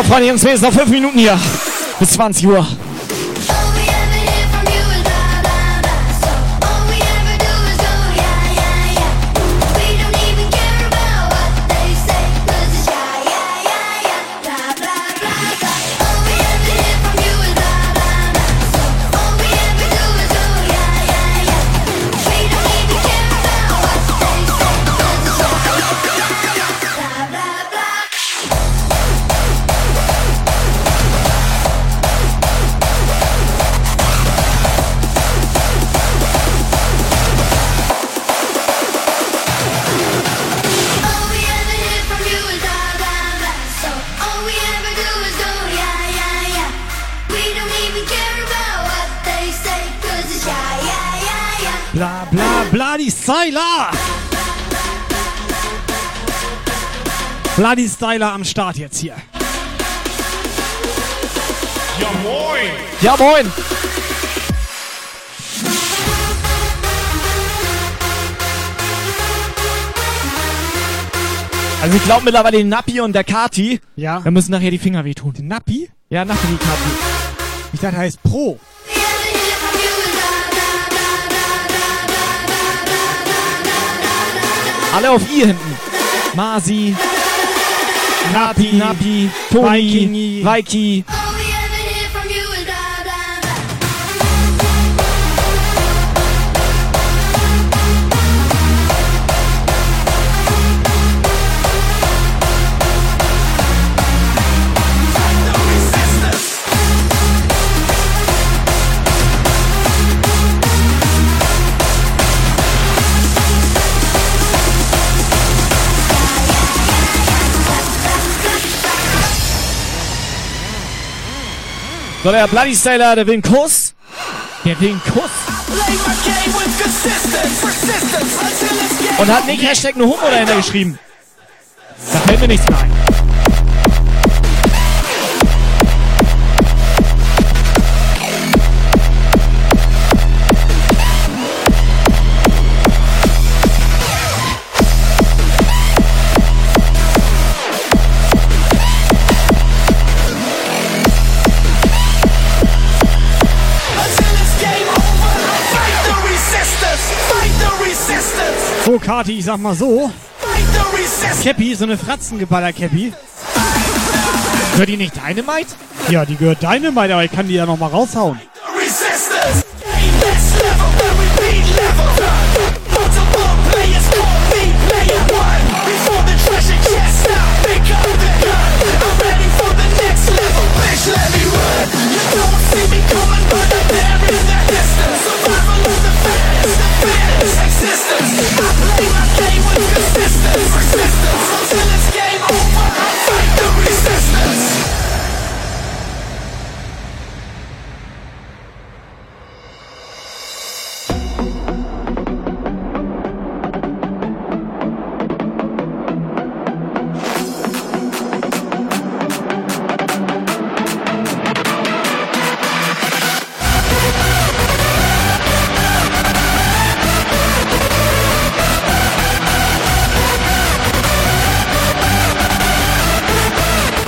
Freunde, Jungs, wir sind noch fünf Minuten hier. Bis 20 Uhr. Bloody Styler am Start jetzt hier. Ja moin! Ja moin! Also ich glaube mittlerweile den Nappi und der Kati, ja. da müssen nachher die Finger wehtun. Den Nappi? Ja, Nappi, die Kati. Ich dachte, er heißt Pro. Alle auf I hinten. Masi. Napi, Napi, Toni, Vaiki. So, der Bloody Styler, der will einen Kuss. Der will einen Kuss. Und hat nicht Hashtag nur Homo dahinter geschrieben. Da fällt mir nichts mehr ein. So, Kati, ich sag mal so. Cappy, so eine Fratzengeballer-Cappy. Gehört die nicht Dynamite? Ja, die gehört Dynamite, aber ich kann die ja noch mal raushauen.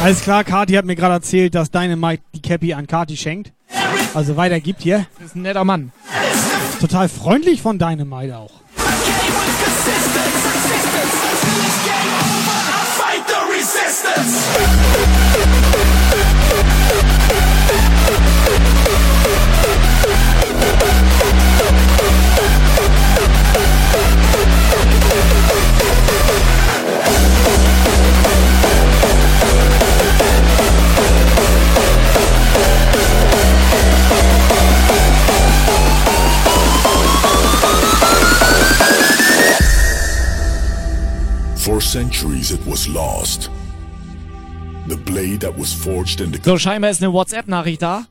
Alles klar, Kati hat mir gerade erzählt, dass Dynamite die Cappy an Kati schenkt. Also weitergibt hier. Das ist ein netter Mann. Total freundlich von Dynamite auch. Fight the resistance. So, scheinbar ist eine WhatsApp-Nachricht da.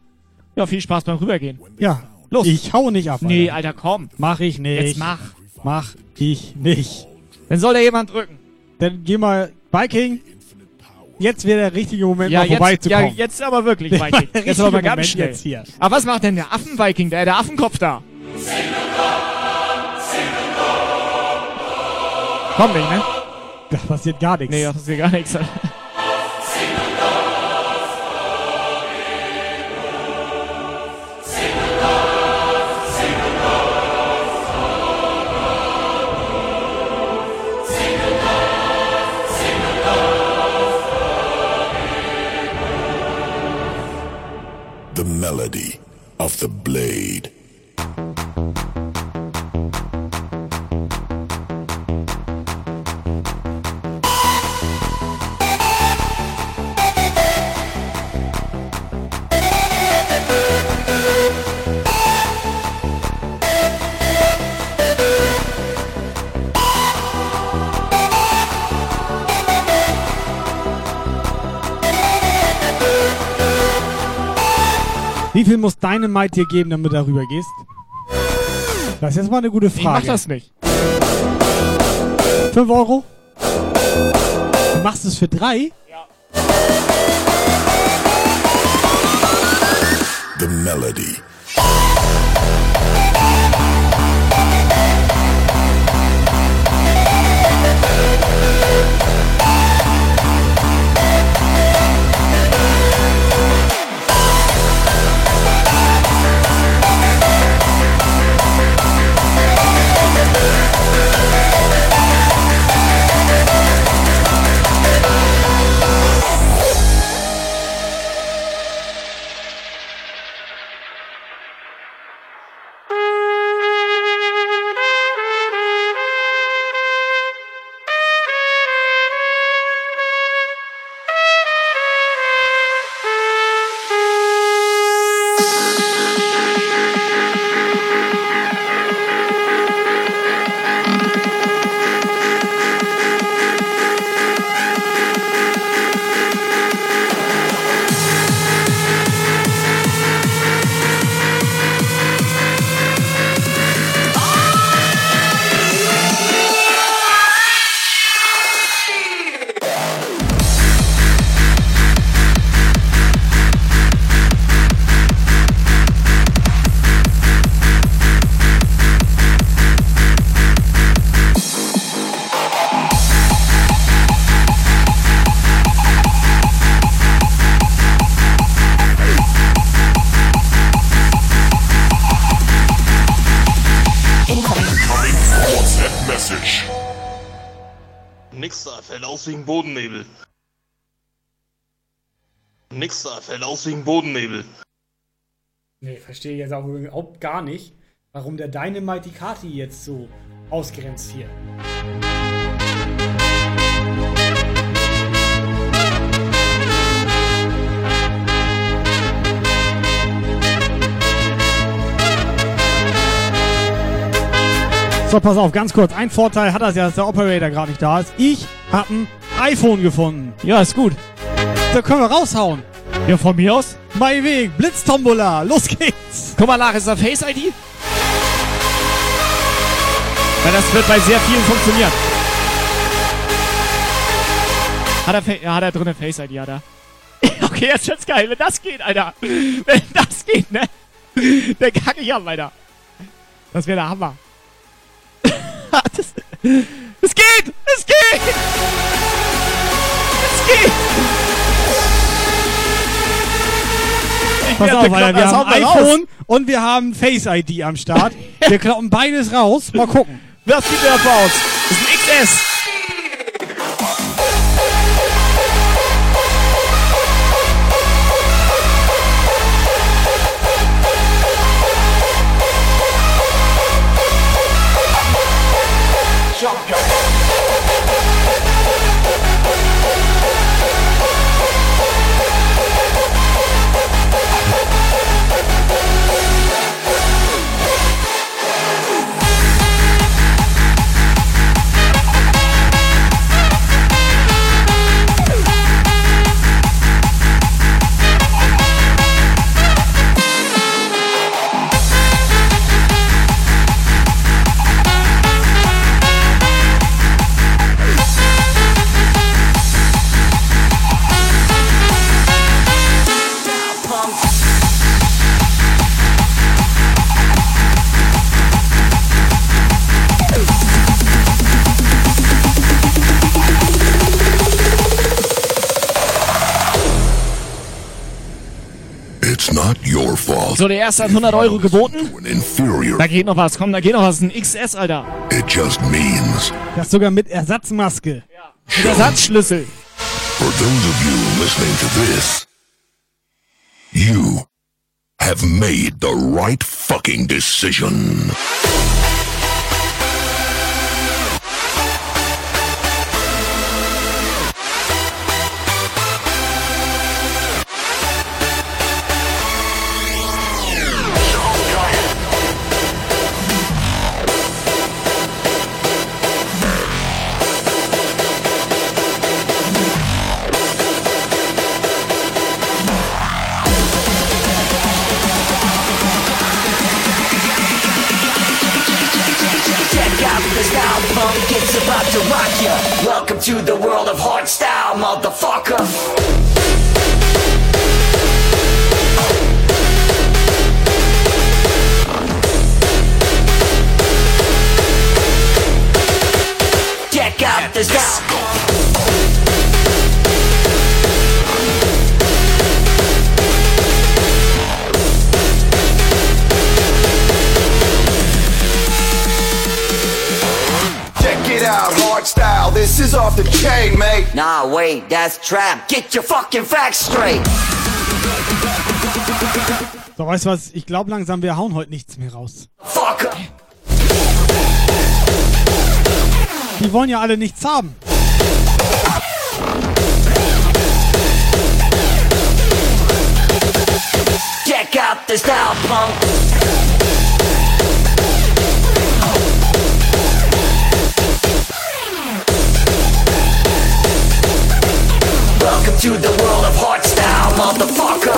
Ja, viel Spaß beim Rübergehen. Ja, Los. Ich hau nicht ab. Nee, Alter. Alter, komm. Mach ich nicht. Jetzt mach. Mach ich nicht. Dann soll da jemand drücken. Dann geh mal, Viking. Jetzt wäre der richtige Moment, Ja, mal jetzt, ja, vorbeizukommen. jetzt aber wirklich, [LAUGHS] Viking. Jetzt aber mal ganz Moment schnell. jetzt hier. Aber was macht denn der Affen-Viking, der, der Affenkopf da? Komm nicht, ne? Da passiert gar nichts. Nee, da passiert gar nichts. [LAUGHS] the melody of the blade. Viel muss Dynamite dir geben, damit du darüber gehst? Das ist jetzt mal eine gute Frage. Ich mach das nicht. 5 Euro? Du machst es für drei? The melody. Fällt aus wegen Bodennebel. Nee, verstehe ich jetzt auch überhaupt gar nicht, warum der Dynamite die Karte jetzt so ausgrenzt hier. So, pass auf, ganz kurz. Ein Vorteil hat das ja, dass der Operator gerade nicht da ist. Ich hab ein iPhone gefunden. Ja, ist gut. Da können wir raushauen. Ja, von mir aus. Mein Weg, Blitztombola, los geht's. Guck mal nach, ist da Face ID? Ja, das wird bei sehr vielen funktionieren. Hat er, ja, hat er drin eine Face ID, hat er. [LAUGHS] okay, jetzt wird's geil, wenn das geht, Alter. Wenn das geht, ne? Dann kacke ich ab, Alter. Das wäre der Hammer. [LAUGHS] das, es geht! Es geht! Es geht! Pass auf, wir Alter, wir haben Hauptmal raus. iPhone und wir haben Face ID am Start. wir kloppen beides raus. Mal gucken. Was sieht der aus? Das ist ein XS. So, der erste hat 100 Euro geboten. Da geht noch was, komm, da geht noch was. Ein XS, Alter. It just means, Das sogar mit Ersatzmaske. Mit Ersatzschlüssel. for those of you listening to this, you have made the right fucking decision. To the world of hard style, motherfucker. Is off the chain, mate. Nah, wait, that's trap. Get your fucking facts straight. So, weißt du was? Ich glaube langsam, wir hauen heute nichts mehr raus. Fucker. Die wollen ja alle nichts haben. Check out the the style, punk. Welcome to the world of hardstyle, motherfucker.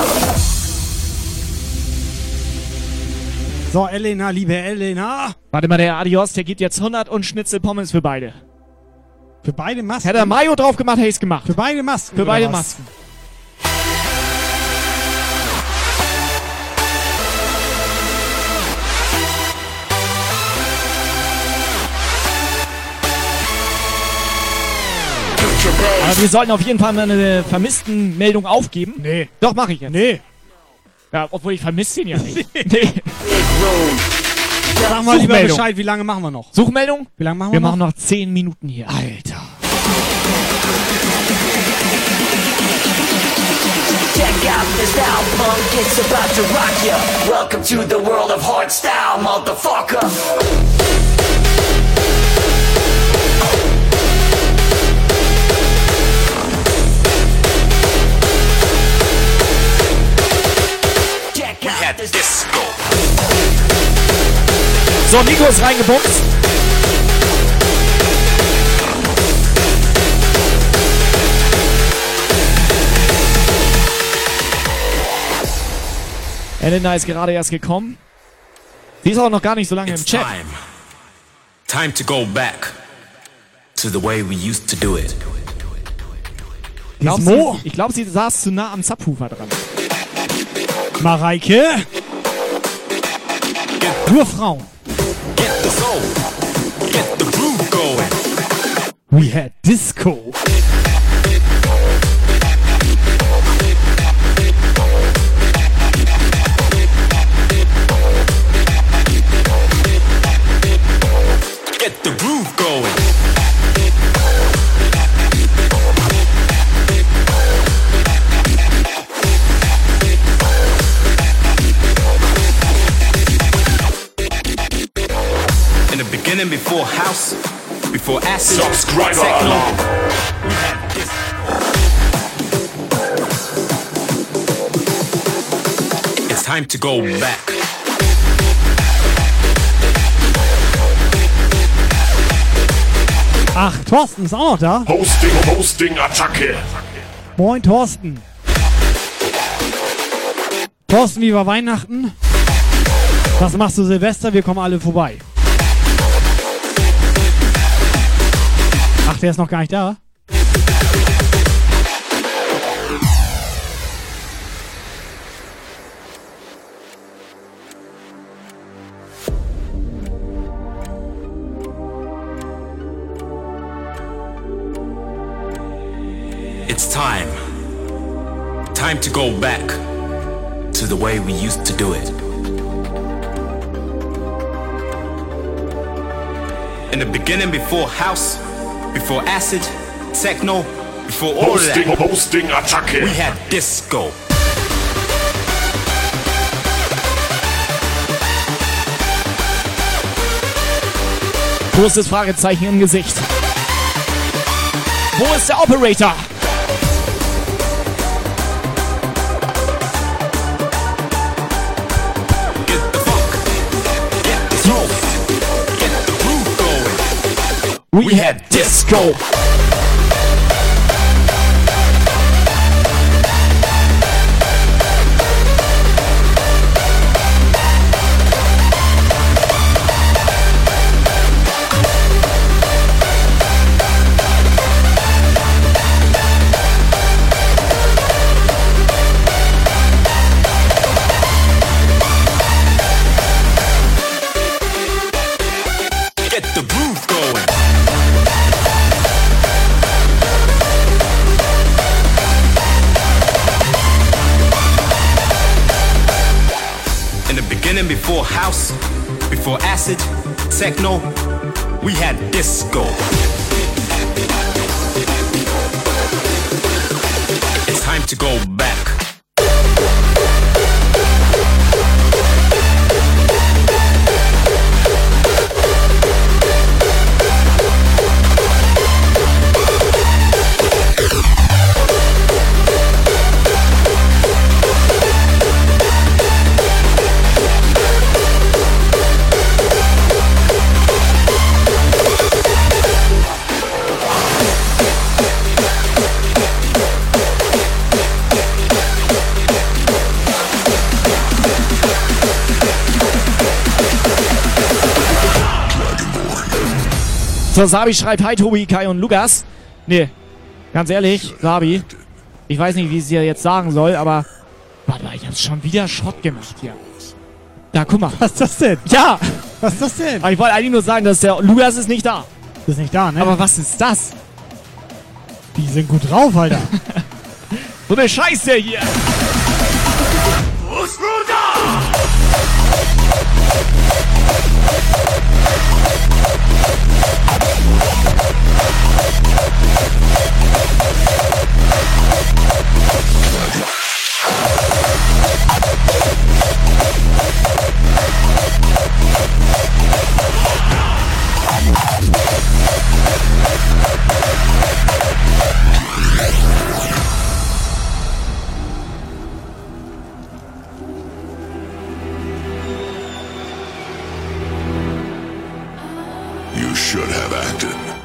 So, Elena, liebe Elena. Warte mal, der Adios, der gibt jetzt 100 und Schnitzel Pommes für beide. Für beide Masken? Hätte er Mayo drauf gemacht, hätte ich's gemacht. Für beide Masken. Für beide was? Masken. Aber wir sollten auf jeden Fall mal eine vermissten Meldung aufgeben. Nee. Doch, mache ich jetzt. Nee. Ja, obwohl ich vermisse ihn ja nicht. [LAUGHS] nee. Sag mal lieber. Bescheid, wie lange machen wir noch? Suchmeldung? Wie lange machen wir, Wir noch? machen noch 10 Minuten hier. Alter. Check out the style, punk. It's about to rock ya. Welcome to the world of hardstyle, motherfucker. Disco. So, Nico ist reingebumst. Elena ist gerade erst gekommen. Sie ist auch noch gar nicht so lange im Chat. Time. Time to go back to the way we used to do it. Glaub, Mo? ich glaube, sie saß zu nah am Subwoofer dran. Mareike. Nur Frauen. We had Disco. Beginning, before house, before acid, Subscriber techno. It's time to go back. Ach, Thorsten ist auch noch da. Hosting, Hosting, Attacke. Moin, Thorsten. Thorsten, wie war Weihnachten? Was machst du Silvester? Wir kommen alle vorbei. Der ist noch gar nicht da? It's time. Time to go back to the way we used to do it. In the beginning, before house, before acid, techno, before all Hosting, of that, Hosting, Attacke. we had disco. Großes Fragezeichen im Gesicht. Wo ist der Operator? We had disco. Beginning, before house, before acid, techno, we had disco. It's time to go back. So, Sabi schreibt, hi Tobi, Kai und Lukas. Nee, ganz ehrlich, Sabi, ich weiß nicht, wie ich es dir jetzt sagen soll, aber warte mal, ich hab's schon wieder Schrott gemacht hier. Da, guck mal. Was ist das denn? Ja! Was ist das denn? Aber ich wollte eigentlich nur sagen, dass der Lukas ist nicht da. Ist nicht da, ne? Aber was ist das? Die sind gut drauf, Alter. [LAUGHS] So eine Scheiße hier! You should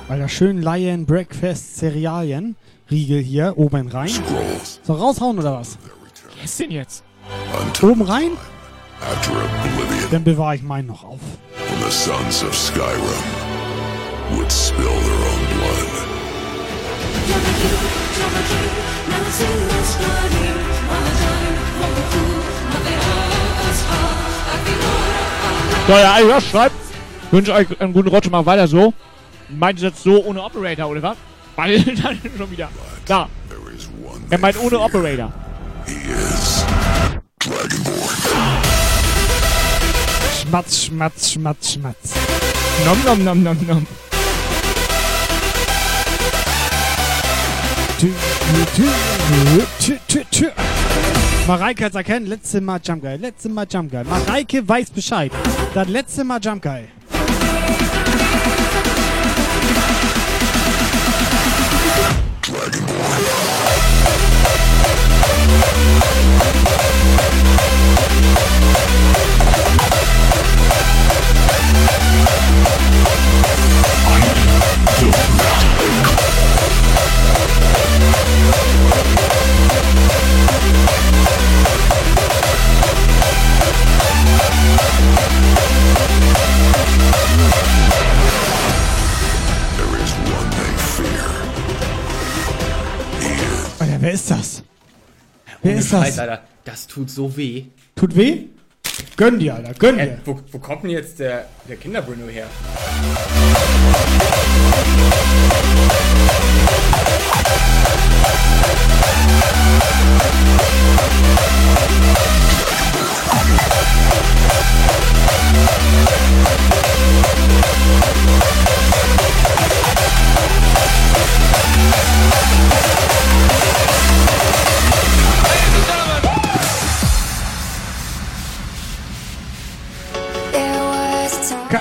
Alter, schön Lion Breakfast Cerealien. Riegel hier, oben rein. So, raushauen oder was? Was ist denn jetzt? Oben rein? Dann bewahre ich meinen noch auf. when the sons of Skyrim would spill their own blood. So, ja, Ira schreibt, wünsche euch einen guten Rutsch, mal weiter so. Meint ihr jetzt so ohne Operator, oder was? Weil, [LAUGHS] dann schon wieder. Da. Er meint ohne Operator. Schmatz, schmatz, schmatz, schmatz. Nom, nom, nom, nom, nom. Mareike hat's erkennt, letzte Mal Jump Guy, letzte Mal Jump Guy. Mareike weiß Bescheid. Das letzte Mal Jump Guy. There wer ist das? Wer Ohne ist das? Scheiß, Alter, das tut so weh. Tut weh? Gönn dir, Alter, gönn Äh, dir. wo, wo kommt denn jetzt der, der Kinder-Bruno her? Ka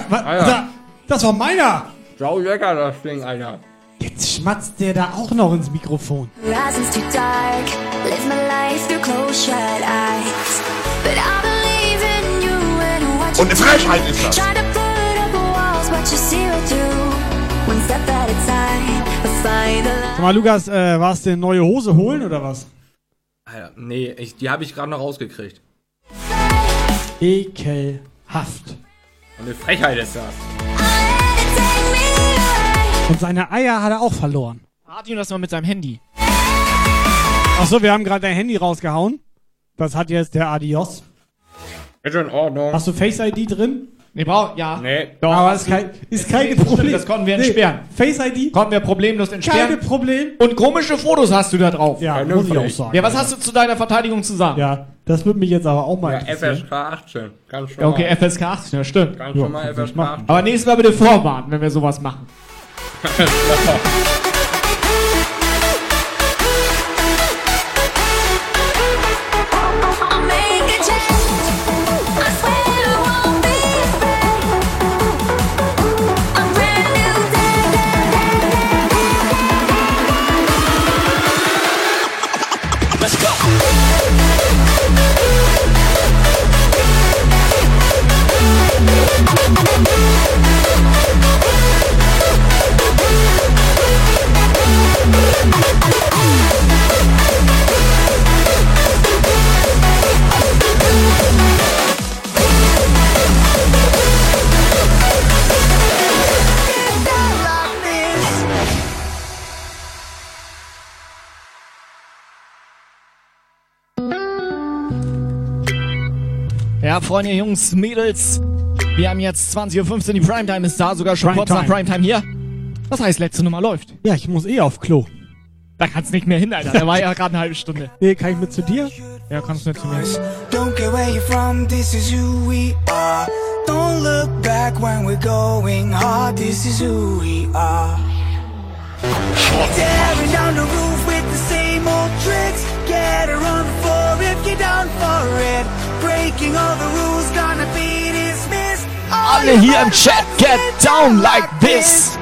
wa Ah, ja. da, das war meiner. Sau lecker, das Ding, Alter. Jetzt schmatzt der da auch noch ins Mikrofon. Horizons too dark, live my life through closed shut eyes. But I believe in you and what you Und eine Frechheit ist das. Try to put up walls, but you see right through. One step at a time, find the Sag mal, Lukas, äh, warst du eine neue Hose holen oder was? Alter, nee, ich, die habe ich gerade noch rausgekriegt. Ekelhaft. Und eine Frechheit ist das. Und seine Eier hat er auch verloren. Martin das mal mit seinem Handy. Achso, wir haben gerade dein Handy rausgehauen. Das hat jetzt der Adios. Ist in Ordnung. Hast du Face ID drin? Nee, brauch, ja. Nee. Doch, Aber ist kein, ist kein Stimmt, Problem. Das konnten wir Nee, entsperren. Face ID? Konnten wir problemlos entsperren. Keine Problem. Und komische Fotos hast du da drauf. Ja, muss ich auch sagen. Ja, was hast du zu deiner Verteidigung zu sagen? Ja, das würde mich jetzt aber auch mal Ja, interessieren. FSK 18. Ganz Ja, normal. okay, FSK 18, ja, stimmt. Ganz Ja, normal kann ich FSK machen. 18. Aber nächstes Mal bitte vorwarnen, wenn wir sowas machen. [LAUGHS] [LAUGHS] Ja, Freunde, Jungs, Mädels. Wir haben jetzt 20.15 Uhr, die Primetime ist da, sogar schon kurz nach Primetime. Hier. Das heißt, letzte Nummer läuft. Ja, ich muss eh auf Klo. Da kannst nicht mehr hin, Alter. Der war ja gerade eine halbe Stunde. Nee, kann ich mit zu dir? Ja, kannst du mit zu mir. Don't care where you're from, this is who we are. Don't look back when we're going hard, this is who we are. Tearing down the roof with the same old tricks. Get her on the floor if you're down for it. Breaking all the rules, gonna be dismissed. All Alle hier im Chat, get down like this.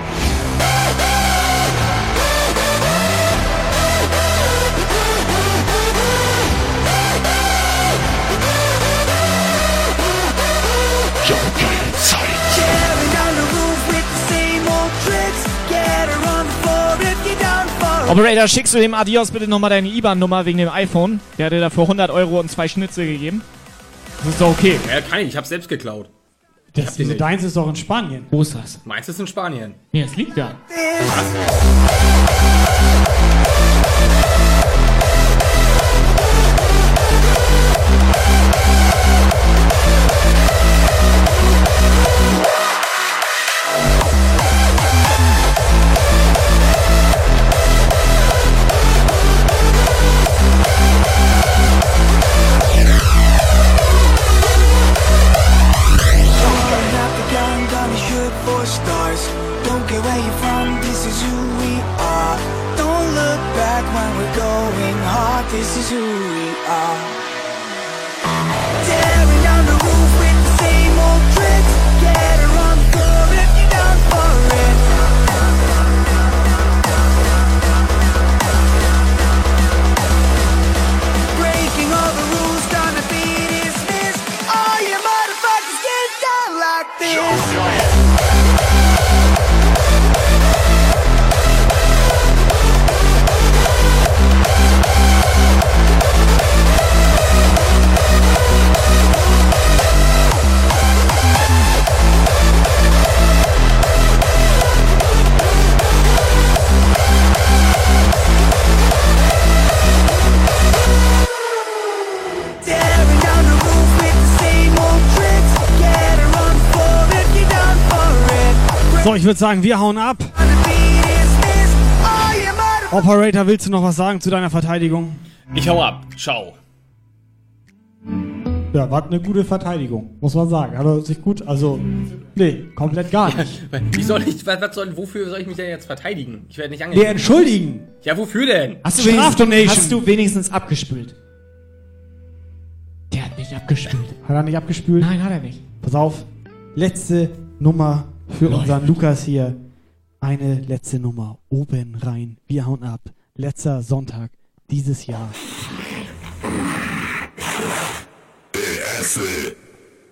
Operator, schickst du dem Adios bitte nochmal deine IBAN-Nummer wegen dem iPhone? Der hat dir dafür 100 Euro und zwei Schnitzel gegeben. Das ist doch okay. Ja, kann ich, ich hab's selbst geklaut. Das, diese nicht. deins ist doch in Spanien. Wo ist das? Meins ist in Spanien. Nee, es liegt da. Going So, ich würde sagen, wir hauen ab. Operator, willst du noch was sagen zu deiner Verteidigung? Ich hau ab. Ciao. Ja, war eine gute Verteidigung, muss man sagen. Hat er sich gut, also, nee, komplett gar nicht. [LAUGHS] Wie soll ich, was, was soll, wofür soll ich mich denn jetzt verteidigen? Ich werde nicht Nee, angeklagt. entschuldigen. Ja, wofür denn? Hast du, hast du wenigstens abgespült? Der hat nicht abgespült. Hat er nicht abgespült? Nein, hat er nicht. Pass auf, letzte Nummer für unseren Lukas hier. Eine letzte Nummer. Oben rein. Wir hauen ab. Letzter Sonntag dieses Jahr.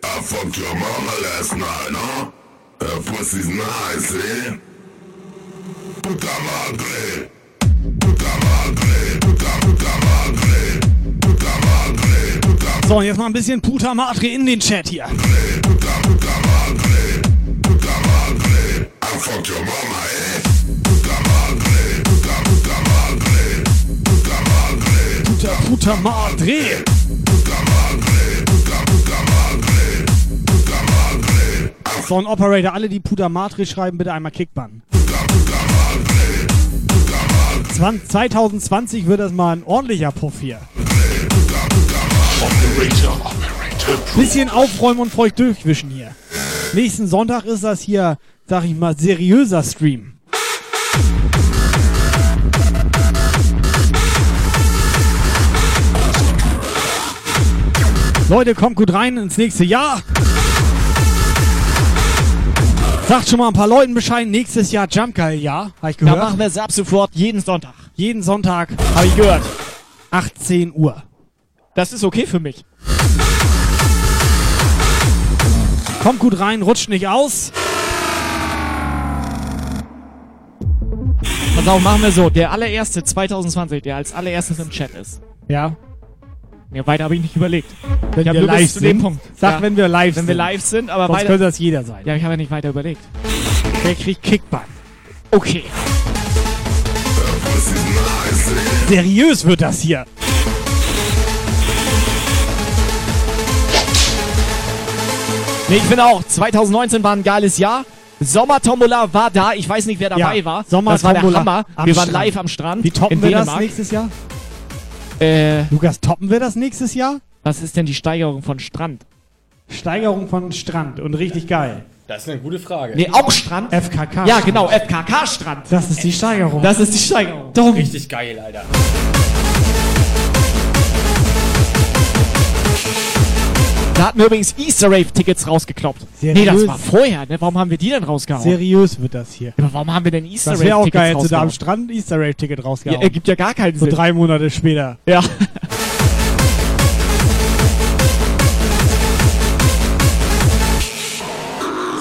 I fucked your mama last night, huh? Her pussy's nice, eh? Puta madre. Puta madre. Puta, puta madre. Puta madre. Puta, So, und jetzt mal ein bisschen Puta Madre in den Chat hier. puta, puta madre. Fucked your ein Operator, alle, die Puta Madre schreiben, bitte einmal Kickbann. 20, 2020 wird das mal ein ordentlicher Puff hier. Bisschen aufräumen und feucht durchwischen hier. Nächsten Sonntag ist das hier, sag ich mal, seriöser Stream. Leute, kommt gut rein ins nächste Jahr. Sagt schon mal ein paar Leuten Bescheid, nächstes Jahr Jump Guy Jahr, habe ich Da gehört. machen wir es ab sofort jeden Sonntag. Jeden Sonntag, Habe ich gehört. 18 Uhr. Das ist okay für mich. Kommt gut rein, rutscht nicht aus. Pass auf, machen wir so. Der allererste 2020, der als allererstes im Chat ist. Ja. Ja, weiter habe ich nicht überlegt. Wenn ich wir nur bis live zu dem sind. Punkt. Sag, Ja. wenn wir live Wenn sind. wir live sind, aber Sonst weiter. könnte das jeder sein. Ja, ich habe ja nicht weiter überlegt. Der kriegt Kickbann. Okay. Seriös wird das hier. Nee, ich finde auch, 2019 war ein geiles Jahr. Sommertombola war da. Ich weiß nicht, wer dabei Ja, war. Sommer das war der Hammer. am Wir waren Strand. live am Strand. Wie toppen in wir das Dänemark. nächstes Jahr? Äh, Lukas, toppen wir das nächstes Jahr? was ist denn die Steigerung von Strand? Steigerung von Strand und richtig geil. Das ist eine gute Frage. Nee, auch Strand? FKK. Ja, genau, FKK-Strand. Das ist die Steigerung. Das ist die Steigerung. Richtig geil, Alter. Da hatten wir übrigens Easter Rave-Tickets rausgekloppt. Seriös? Nee, das war vorher, ne? Warum haben wir die denn rausgehauen? Seriös wird das hier. Aber warum haben wir denn Easter Das wäre auch Rave-Tickets geil, hättest du da am rausgehauen? Strand ein Easter Raid Ticket Ja, rausgehauen. ergibt ja gar keinen so Sinn. drei Monate später. Ja.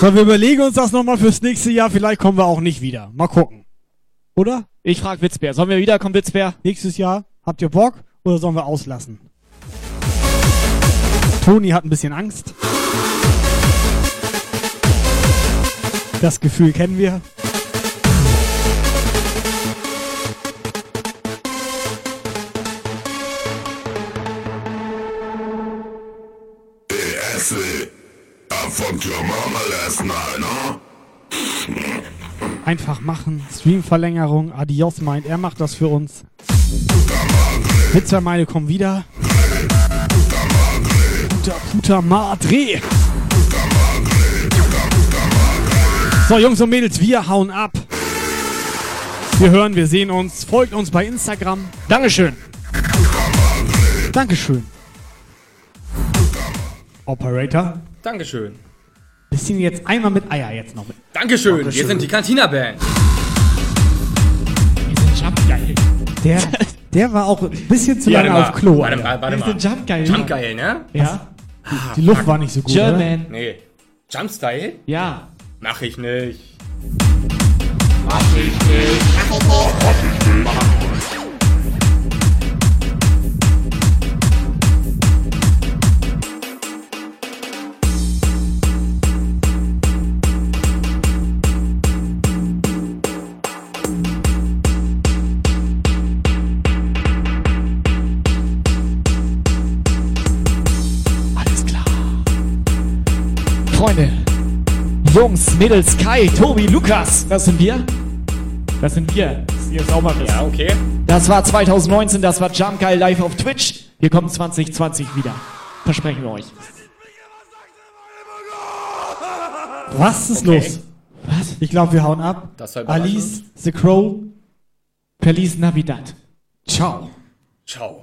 So, wir überlegen uns das nochmal fürs nächste Jahr. Vielleicht kommen wir auch nicht wieder. Mal gucken. Oder? Ich frag Witzbär. Sollen wir wiederkommen, Witzbär? Nächstes Jahr. Habt ihr Bock? Oder sollen wir auslassen? Toni hat ein bisschen Angst. Das Gefühl kennen wir. Einfach machen. Streamverlängerung. Adios meint, er macht das für uns. Pizza meine kommen wieder. Puta, puta madre. So, Jungs und Mädels, wir hauen ab. Wir hören, wir sehen uns. Folgt uns bei Instagram. Dankeschön. Dankeschön. Operator. Dankeschön. Bisschen jetzt einmal mit Eier jetzt noch mit. Dankeschön. Wir Dankeschön. sind die Cantina-Band. Wir sind Jumpgeil. Der, der war auch ein bisschen zu lange warte auf Klo. Warte mal, warte Wir mal. sind Jumpgeil. Jumpgeil, ne? Ja. Die Luft war nicht so gut. Oder? German. Nee. Jumpstyle? Ja. Mach ich nicht. Alles Jungs, Mädels, Kai, Tobi, Lukas, das sind wir. Das sind wir. Das ihr sauber wisst. Ja, okay. Das war 2019, das war Jump Guy live auf Twitch. Wir kommen 2020 wieder. Versprechen wir euch. Was ist Okay. los? Was? Ich glaube, wir hauen ab. Alice, The Crow. Feliz Navidad. Ciao. Ciao.